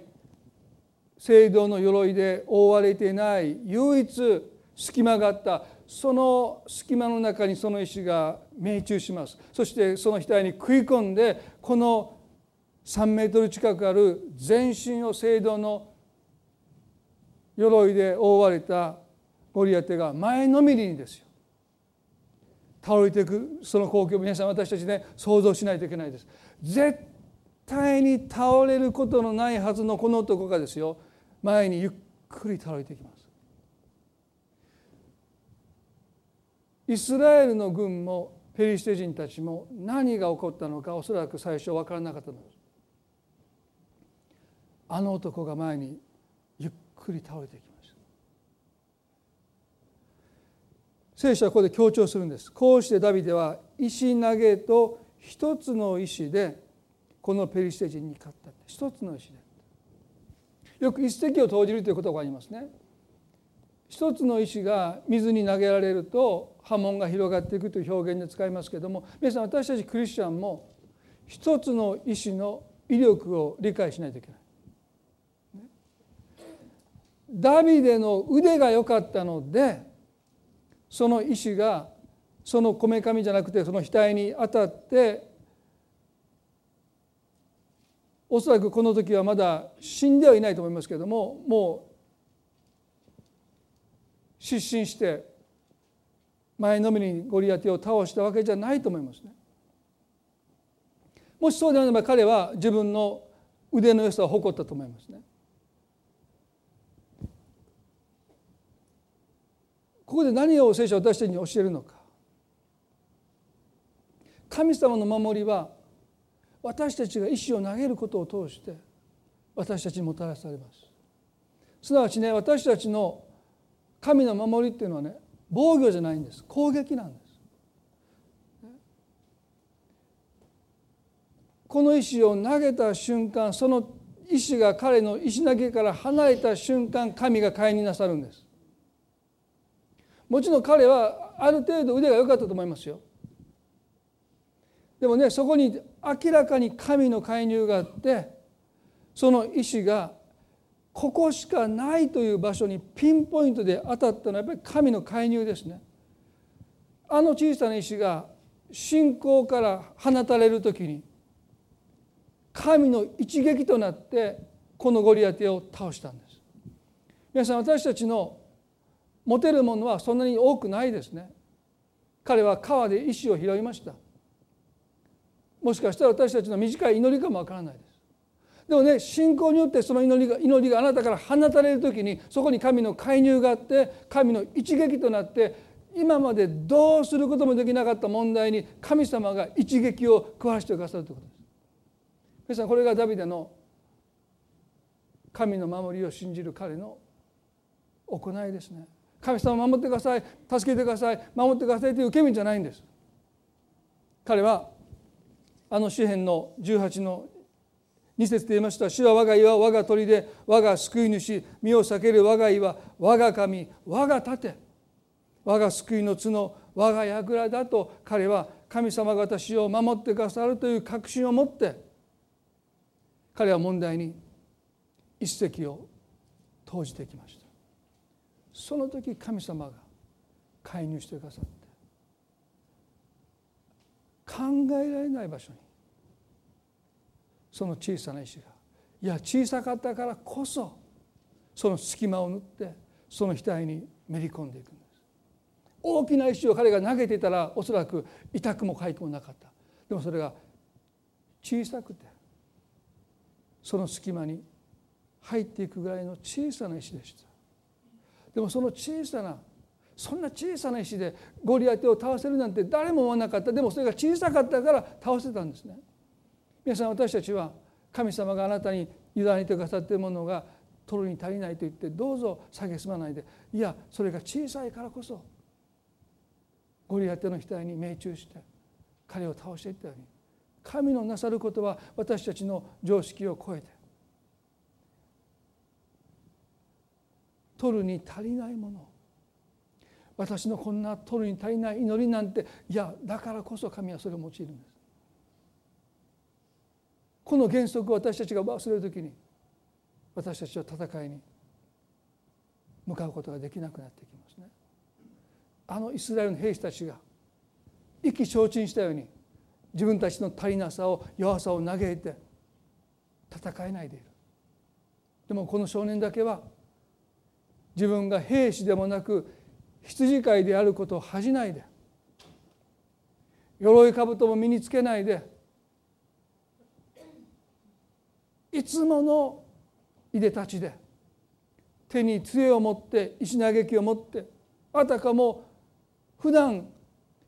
Speaker 1: 聖堂の鎧で覆われていない唯一隙間があったその隙間の中にその石が命中します。そしてその額に食い込んでこの3メートル近くある全身を聖堂の鎧で覆われたゴリアテが前のめりにですよ。倒れていくその光景を皆さん私たちね想像しないといけないです。絶対に倒れることのないはずのこの男がですよ前にゆっくり倒れていきます。イスラエルの軍もペリシテ人たちも何が起こったのかおそらく最初分からなかったのです。あの男が前にくり倒れていきました。聖書はここで強調するんです。こうしてダビデは石投げと一つの石でこのペリシテ人に勝った。一つの石で。よく一石を投じるということがありますね。一つの石が水に投げられると波紋が広がっていくという表現で使いますけれども皆さん私たちクリスチャンも一つの石の威力を理解しないといけない。ダビデの腕が良かったのでその石がそのこめかみじゃなくてその額に当たっておそらくこの時はまだ死んではいないと思いますけれどももう失神して前のめりにゴリアテを倒したわけじゃないと思いますね。もしそうであれば彼は自分の腕の良さを誇ったと思いますね。ここで何を聖書は私たちに教えるのか。神様の守りは私たちが石を投げることを通して私たちにもたらされます。すなわちね私たちの神の守りっていうのはね防御じゃないんです。攻撃なんです。この石を投げた瞬間その石が彼の石投げから離れた瞬間神が介になさるんです。もちろん彼はある程度腕が良かったと思いますよでもねそこに明らかに神の介入があってその石がここしかないという場所にピンポイントで当たったのはやっぱり神の介入ですね。あの小さな石が信仰から放たれる時に神の一撃となってこのゴリアテを倒したんです。皆さん私たちの持てるものはそんなに多くないですね彼は川で石を拾いましたもしかしたら私たちの短い祈りかもわからないですでもね信仰によってその祈りが祈りがあなたから放たれる時にそこに神の介入があって神の一撃となって今までどうすることもできなかった問題に神様が一撃を食わしてくださるということです。皆さんこれがダビデの神の守りを信じる彼の行いですね。神様を守ってください助けてください守ってくださいという受け身じゃないんです。彼はあの詩篇の18の2節で言いました「主は我が岩我が鳥で我が救い主身を避ける我が岩我が神我が盾我が救いの角我が櫓だ」と彼は神様が私を守ってくださるという確信を持って彼は問題に一石を投じてきました。その時神様が介入してくださって考えられない場所にその小さな石がいや小さかったからこそその隙間を縫ってその額にめり込んでいくんです。大きな石を彼が投げていたらおそらく痛くもかゆくもなかった。でもそれが小さくてその隙間に入っていくぐらいの小さな石でした。でもその小さなそんな小さな石でゴリアテを倒せるなんて誰も思わなかった。でもそれが小さかったから倒せたんですね。皆さん私たちは神様があなたに委ねてくださっているものが取るに足りないと言ってどうぞ蔑まないで。いやそれが小さいからこそゴリアテの額に命中して彼を倒していったように。神のなさることは私たちの常識を超えて取るに足りないもの。私のこんな取るに足りない祈りなんていやだからこそ神はそれを用いるんです。この原則を私たちが忘れる時に私たちは戦いに向かうことができなくなってきますね。あのイスラエルの兵士たちが意気消沈したように自分たちの足りなさを弱さを嘆いて戦えないでいる。でもこの少年だけは自分が兵士でもなく羊飼いであることを恥じないで鎧兜も身につけないでいつものいでたちで手に杖を持って石嘆きを持ってあたかも普段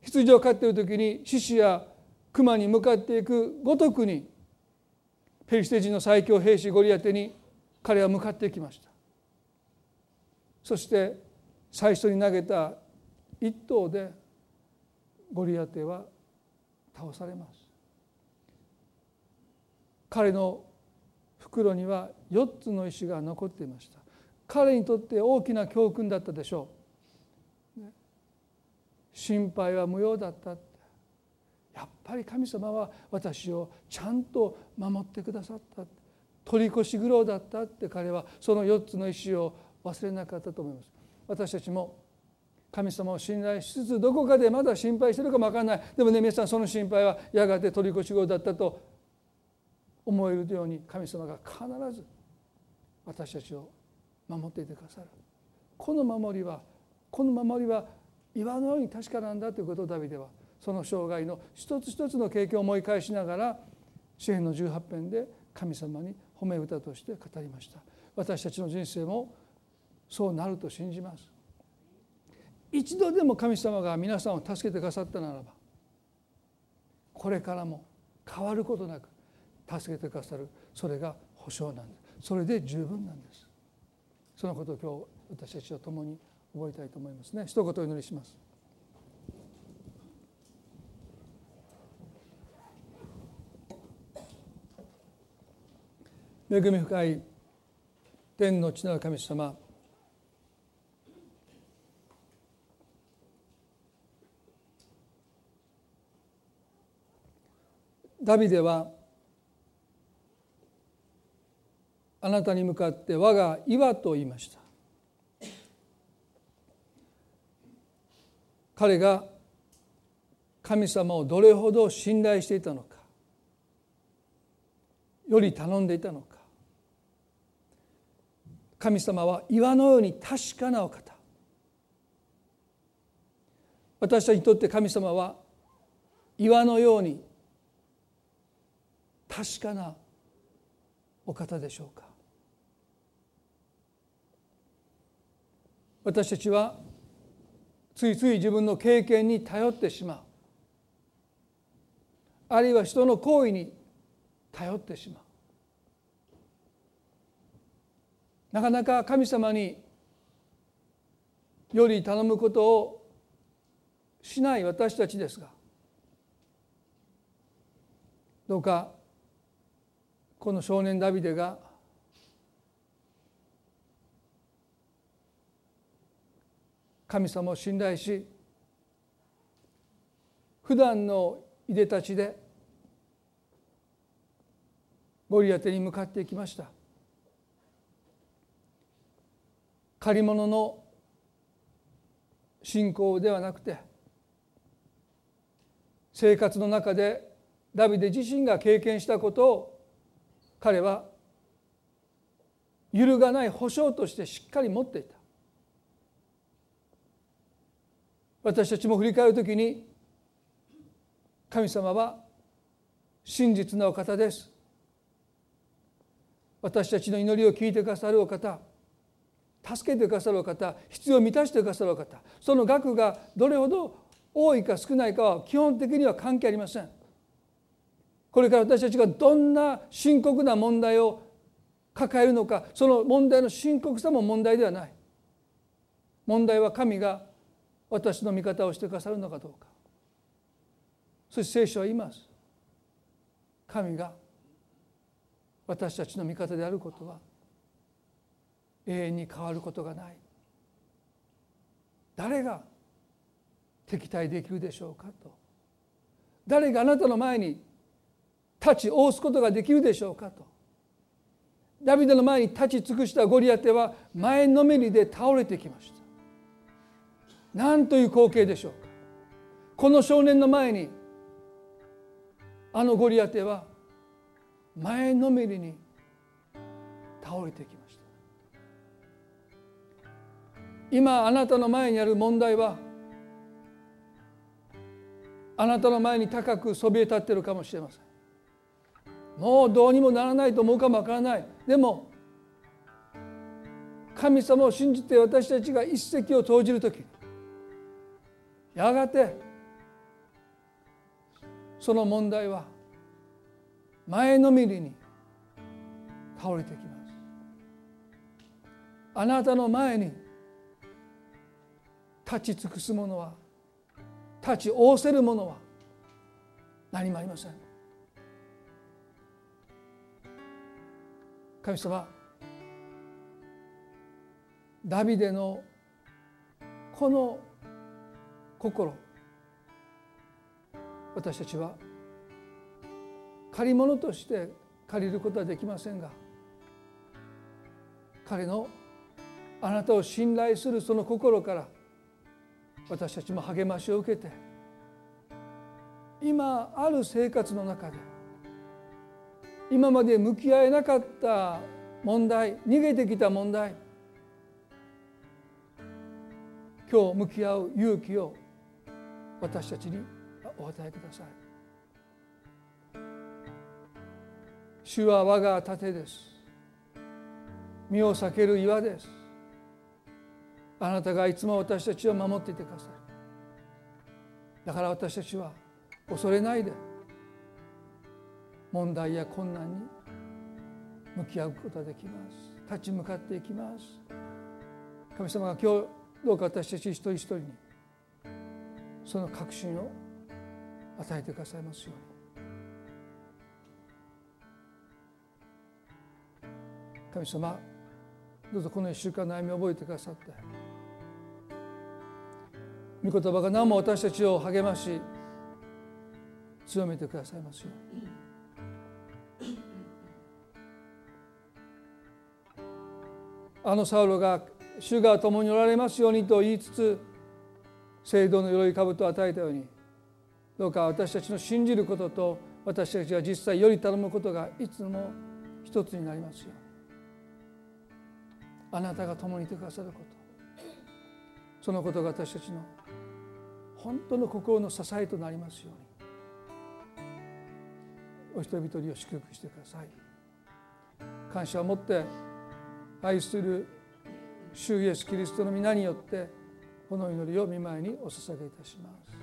Speaker 1: 羊を飼っている時に獅子や熊に向かっていくごとくにペリシテ人の最強兵士ゴリアテに彼は向かっていきました。そして最初に投げた一投でゴリアテは倒されます。彼の袋には4つの石が残っていました。彼にとって大きな教訓だったでしょう。心配は無用だったやっぱり神様は私をちゃんと守ってくださった取り越し苦労だったって彼はその4つの石を忘れなかったと思います。私たちも神様を信頼しつつどこかでまだ心配してるかも分からない。でもね皆さんその心配はやがて取り越し苦労だったと思えるように神様が必ず私たちを守っていてくださる。この守りはこの守りは岩のように確かなんだということをダビデはその生涯の一つ一つの経験を思い返しながら詩篇の18編で神様に褒め歌として語りました。私たちの人生もそうなると信じます。一度でも神様が皆さんを助けてくださったならばこれからも変わることなく助けてくださるそれが保証なんです。それで十分なんです。そのことを今日私たちは共に覚えたいと思いますね。一言お祈りします。恵み深い天の地なる神様ダビデはあなたに向かって我が岩と言いました。彼が神様をどれほど信頼していたのかより頼んでいたのか。神様は岩のように確かなお方。私たちにとって神様は岩のように確かなお方でしょうか？私たちはついつい自分の経験に頼ってしまう。あるいは人の行為に頼ってしまう。なかなか神様により頼むことをしない私たちですがどうかこの少年ダビデが神様を信頼し普段のいでたちでゴリアテに向かっていきました。借り物の信仰ではなくて生活の中でダビデ自身が経験したことを彼は揺るがない保証としてしっかり持っていた。私たちも振り返るときに神様は真実なお方です。私たちの祈りを聞いてくださるお方助けてくださるお方必要を満たしてくださるお方その額がどれほど多いか少ないかは基本的には関係ありません。これから私たちがどんな深刻な問題を抱えるのかその問題の深刻さも問題ではない。問題は神が私の味方をしてくださるのかどうか。そして聖書は言います。神が私たちの味方であることは永遠に変わることがない。誰が敵対できるでしょうかと。誰があなたの前に立ち応すことができるでしょうかと。ダビデの前に立ち尽くしたゴリアテは前のめりで倒れてきました。何という光景でしょうか。この少年の前にあのゴリアテは前のめりに倒れてきました。今あなたの前にある問題はあなたの前に高くそびえ立っているかもしれません。もうどうにもならないと思うかもわからない。でも神様を信じて私たちが一石を投じる時やがてその問題は前のめりに倒れてきます。あなたの前に立ち尽くすものは立ち仰せるものは何もありません。神様ダビデのこの心私たちは借り物として借りることはできませんが彼のあなたを信頼するその心から私たちも励ましを受けて今ある生活の中で今まで向き合えなかった問題逃げてきた問題今日向き合う勇気を私たちにお与えください。主は我が盾です。身を避ける岩です。あなたがいつも私たちを守っていてください。だから私たちは恐れないで問題や困難に向き合うことができます。立ち向かっていきます。神様が今日どうか私たち一人一人にその確信を与えてくださいますように。神様どうぞこの一週間の悩みを覚えてくださって御言葉が何も私たちを励まし強めてくださいますように。あのサウロが主が共におられますようにと言いつつ聖堂の鎧兜を与えたようにどうか私たちの信じることと私たちが実際より頼むことがいつも一つになりますよあなたが共にいてくださること。そのことが私たちの本当の心の支えとなりますように。お一人一人を祝福してください。感謝を持って愛する主イエスキリストの皆によってこの祈りを見舞いにお捧げいたします。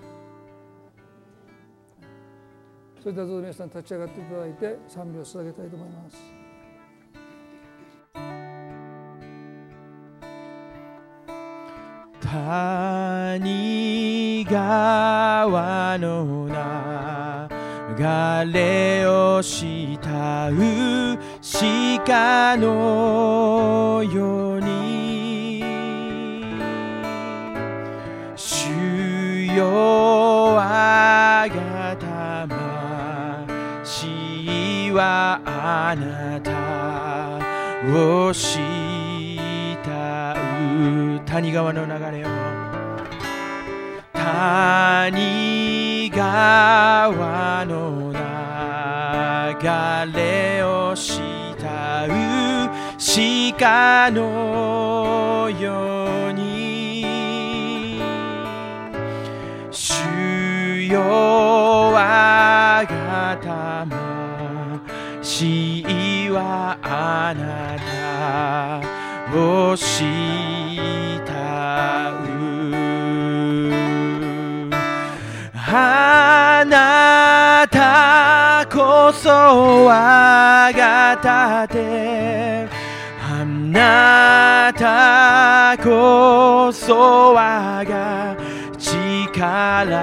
Speaker 1: それではどうぞ皆さん立ち上がっていただいて賛美を捧げたいと思います。
Speaker 2: 谷川のれを慕う鹿のように主よあがた魂はあなた。を慕う谷川の流れを。谷川の流れを。鹿のように主よ我が魂はあなたを慕う。あなたこそ我が盾。あなたこそ我が力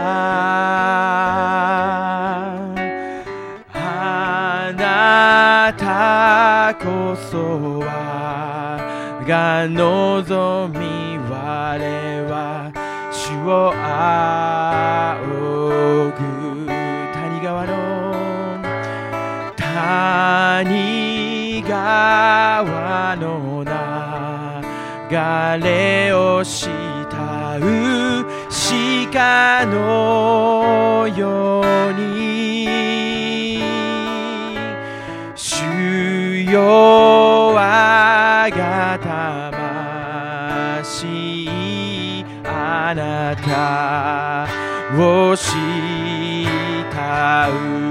Speaker 2: あなたこそ我が望み我は主を仰ぐ谷川の谷川のれを慕う鹿のように。主よ我が魂あなたを慕う。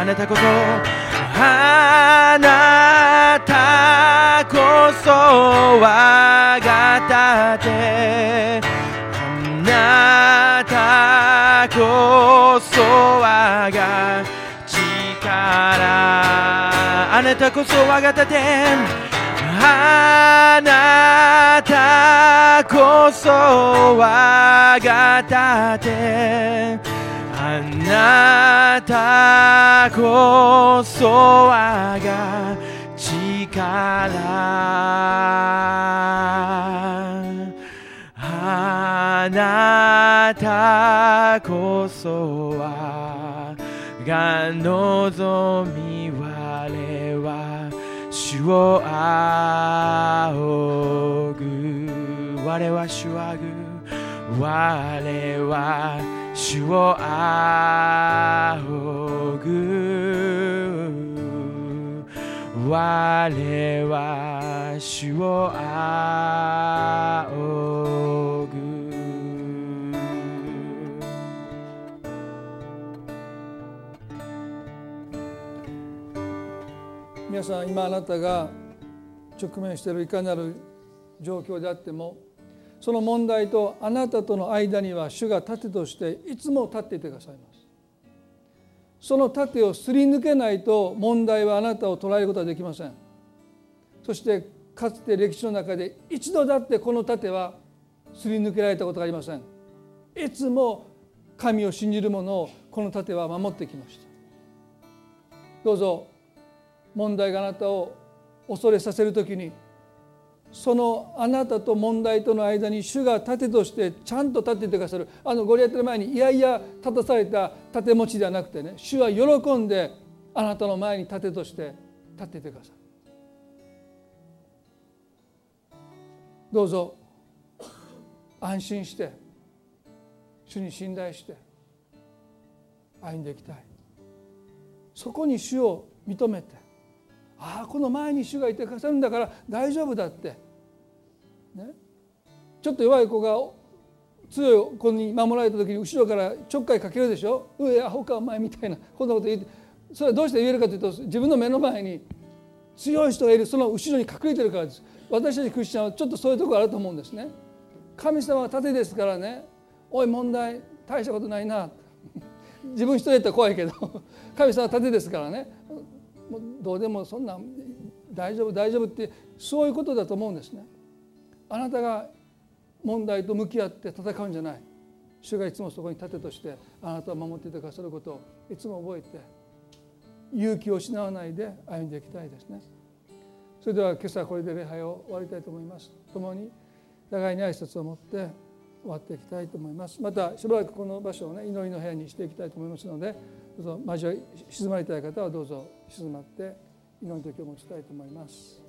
Speaker 2: あなたこそあなたこそ我が盾あなたこそ我が力。あなたこそ我が盾。あなたこそ我が盾。あなたこそ我が力あなたこそ我が望み我は主を仰ぐ。我は主あぐ。我は主を仰ぐ。我は主を仰ぐ。
Speaker 1: 皆さん今あなたが直面しているいかなる状況であってもその問題とあなたとの間には主が盾としていつも立っていてくださいます。その盾をすり抜けないと問題はあなたを捉えることはできません。そしてかつて歴史の中で一度だってこの盾はすり抜けられたことがありません。いつも神を信じる者をこの盾は守ってきました。どうぞ問題があなたを恐れさせる時にそのあなたと問題との間に主が盾としてちゃんと立っててくださる。あのゴリアテの前にいやいや立たされた盾持ちではなくてね主は喜んであなたの前に盾として立っててくださる。どうぞ。安心して。主に信頼して。歩んでいきたい。そこに主を認めて。ああこの前に主がいてくださるんだから大丈夫だって、ね、ちょっと弱い子が強い子に守られた時に後ろからちょっかいかけるでしょ「うえアホかお前」みたいなこんなこと言って。それはどうして言えるかというと自分の目の前に強い人がいるその後ろに隠れてるからです。私たちクリスチャンはちょっとそういうとこあると思うんですね。神様は盾ですからね。おい問題大したことないな。自分一人やったら怖いけど。神様は盾ですからね。もうどうでもそんな大丈夫大丈夫ってそういうことだと思うんですね。あなたが問題と向き合って戦うんじゃない。主がいつもそこに盾としてあなたを守っていてくださることをいつも覚えて勇気を失わないで歩んでいきたいですね。それでは今朝これで礼拝を終わりたいと思います。共に互いに挨拶を持って終わっていきたいと思います。またしばらくこの場所をね祈りの部屋にしていきたいと思いますのでどうぞ交わり静まりたい方はどうぞ静まって祈りの時を持ちたいと思います。